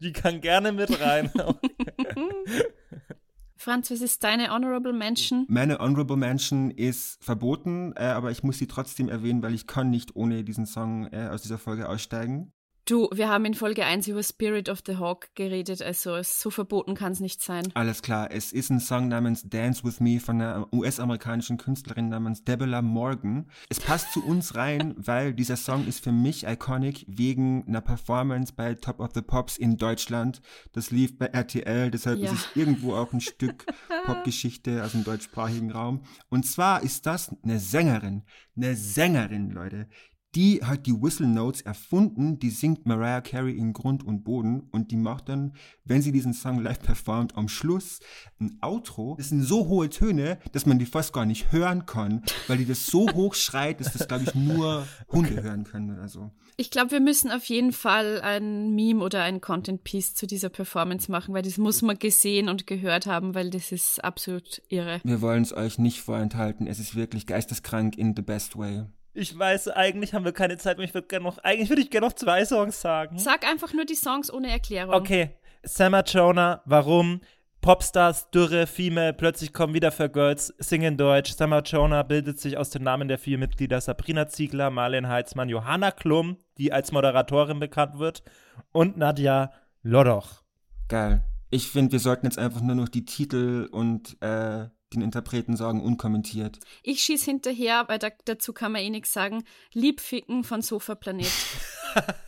Die kann gerne mit rein. (laughs) (laughs) Franz, was ist deine Honorable Mention? Meine Honorable Mention ist verboten, äh, aber ich muss sie trotzdem erwähnen, weil ich kann nicht ohne diesen Song äh, aus dieser Folge aussteigen. Du, wir haben in Folge 1 über Spirit of the Hawk geredet, also so verboten kann es nicht sein. Alles klar, es ist ein Song namens Dance With Me von einer US-amerikanischen Künstlerin namens Deborah Morgan. Es passt zu uns rein, (laughs) weil dieser Song ist für mich iconic wegen einer Performance bei Top of the Pops in Deutschland. Das lief bei RTL, deshalb Ja. ist es irgendwo auch ein Stück (laughs) Popgeschichte aus dem deutschsprachigen Raum. Und zwar ist das eine Sängerin, eine Sängerin, Leute. Die hat die Whistle Notes erfunden, die singt Mariah Carey in Grund und Boden und die macht dann, wenn sie diesen Song live performt, am Schluss ein Outro. Das sind so hohe Töne, dass man die fast gar nicht hören kann, weil die das so (laughs) hoch schreit, dass das, glaube ich, nur Hunde hören können oder so. Ich glaube, wir müssen auf jeden Fall ein Meme oder ein Content Piece zu dieser Performance machen, weil das muss man gesehen und gehört haben, weil das ist absolut irre. Wir wollen es euch nicht vorenthalten. Es ist wirklich geisteskrank in the best way. Ich weiß, eigentlich haben wir keine Zeit mehr. Ich würde gerne noch, eigentlich würde ich gerne noch zwei Songs sagen. Sag einfach nur die Songs ohne Erklärung. Okay, Samma Jonah, warum? Popstars, Dürre, Female, plötzlich kommen wieder für Girls, singen Deutsch. Samma Jonah bildet sich aus den Namen der vier Mitglieder Sabrina Ziegler, Marlene Heitzmann, Johanna Klum, die als Moderatorin bekannt wird, und Nadja Lodoch. Geil. Ich finde, wir sollten jetzt einfach nur noch die Titel und äh, den Interpreten sagen, unkommentiert. Ich schieß hinterher, weil da, dazu kann man eh nichts sagen. Liebficken von Sofa Planet. (laughs)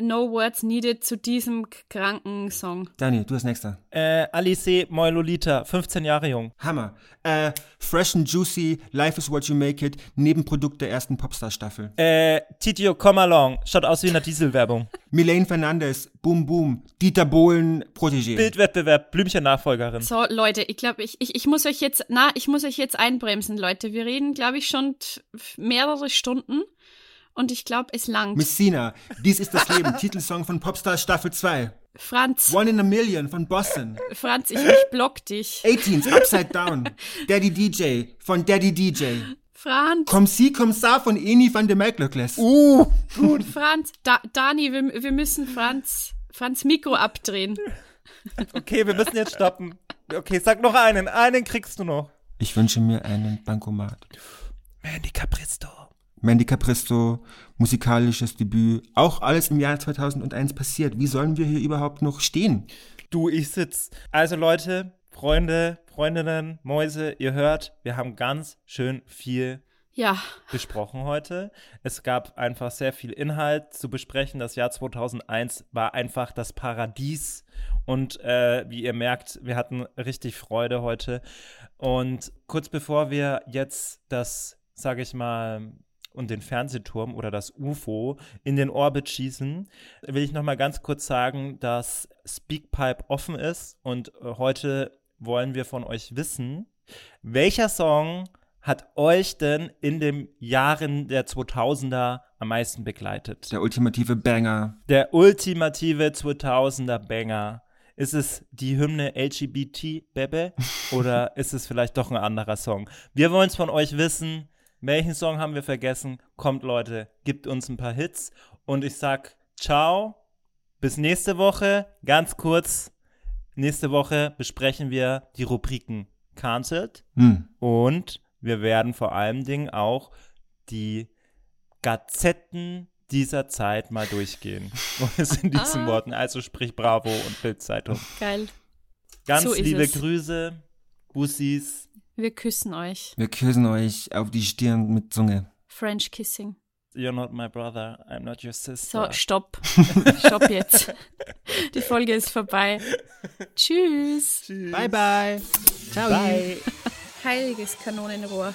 no words needed zu diesem kranken Song. Dani, du hast nächster. Äh, Alice Moilolita, 15 Jahre jung. Hammer. Äh, Fresh and Juicy, Life is What You Make It, Nebenprodukt der ersten Popstar-Staffel. Äh, Titio Come Along, schaut aus wie in einer Dieselwerbung. (laughs) Milene Fernandes, Boom Boom, Dieter Bohlen, Protégé. Bildwettbewerb, Blümchen-Nachfolgerin. So, Leute, ich glaube, ich, ich, ich muss euch jetzt, na, ich muss euch jetzt einbremsen, Leute. Wir reden, glaube ich, schon mehrere Stunden und ich glaube, es langt. Messina, Dies ist das Leben, (laughs) Titelsong von Popstars Staffel 2. Franz, One in a Million von Boston. Franz, ich, ich block dich. (laughs) 18s, Upside Down. (laughs) Daddy DJ von Daddy DJ. Franz, Comme si, comme ça von Eni van de Melklöckles. Uh, gut, Franz, da, Dani, wir, wir müssen Franz, Franz Mikro abdrehen. okay, wir müssen jetzt stoppen. Okay, sag noch einen. Einen kriegst du noch. Ich wünsche mir einen Bankomat. Mandy Capristo. Mandy Capristo, musikalisches Debüt, auch alles im Jahr 2001 passiert. Wie sollen wir hier überhaupt noch stehen? Du, ich sitz. Also Leute, Freunde, Freundinnen, Mäuse, ihr hört, wir haben ganz schön viel Ja, besprochen heute. Es gab einfach sehr viel Inhalt zu besprechen. Das Jahr 2001 war einfach das Paradies. Und äh, wie ihr merkt, wir hatten richtig Freude heute. Und kurz bevor wir jetzt das, sage ich mal, und den Fernsehturm oder das UFO in den Orbit schießen, will ich noch mal ganz kurz sagen, dass Speakpipe offen ist und äh, heute wollen wir von euch wissen, welcher Song hat euch denn in den Jahren der 2000er am meisten begleitet? Der ultimative Banger. Der ultimative 2000er Banger. Ist es die Hymne LGBT Bebe (laughs) oder ist es vielleicht doch ein anderer Song? Wir wollen es von euch wissen. Welchen Song haben wir vergessen? Kommt Leute, gibt uns ein paar Hits und ich sag ciao. Bis nächste Woche. Ganz kurz. Nächste Woche besprechen wir die Rubriken Cancelled Hm. und wir werden vor allen Dingen auch die Gazetten dieser Zeit mal durchgehen. (laughs) Und es in diesen Ah. Worten, also sprich Bravo und Bildzeitung. geil. Ganz So liebe es. Grüße, Bussis. Wir küssen euch. Wir küssen euch auf die Stirn mit Zunge. French Kissing. You're not my brother, I'm not your sister. So, stopp. (laughs) stopp jetzt. Die Folge ist vorbei. Tschüss. Tschüss. Bye, bye. Ciao. Bye. Heiliges Kanonenrohr.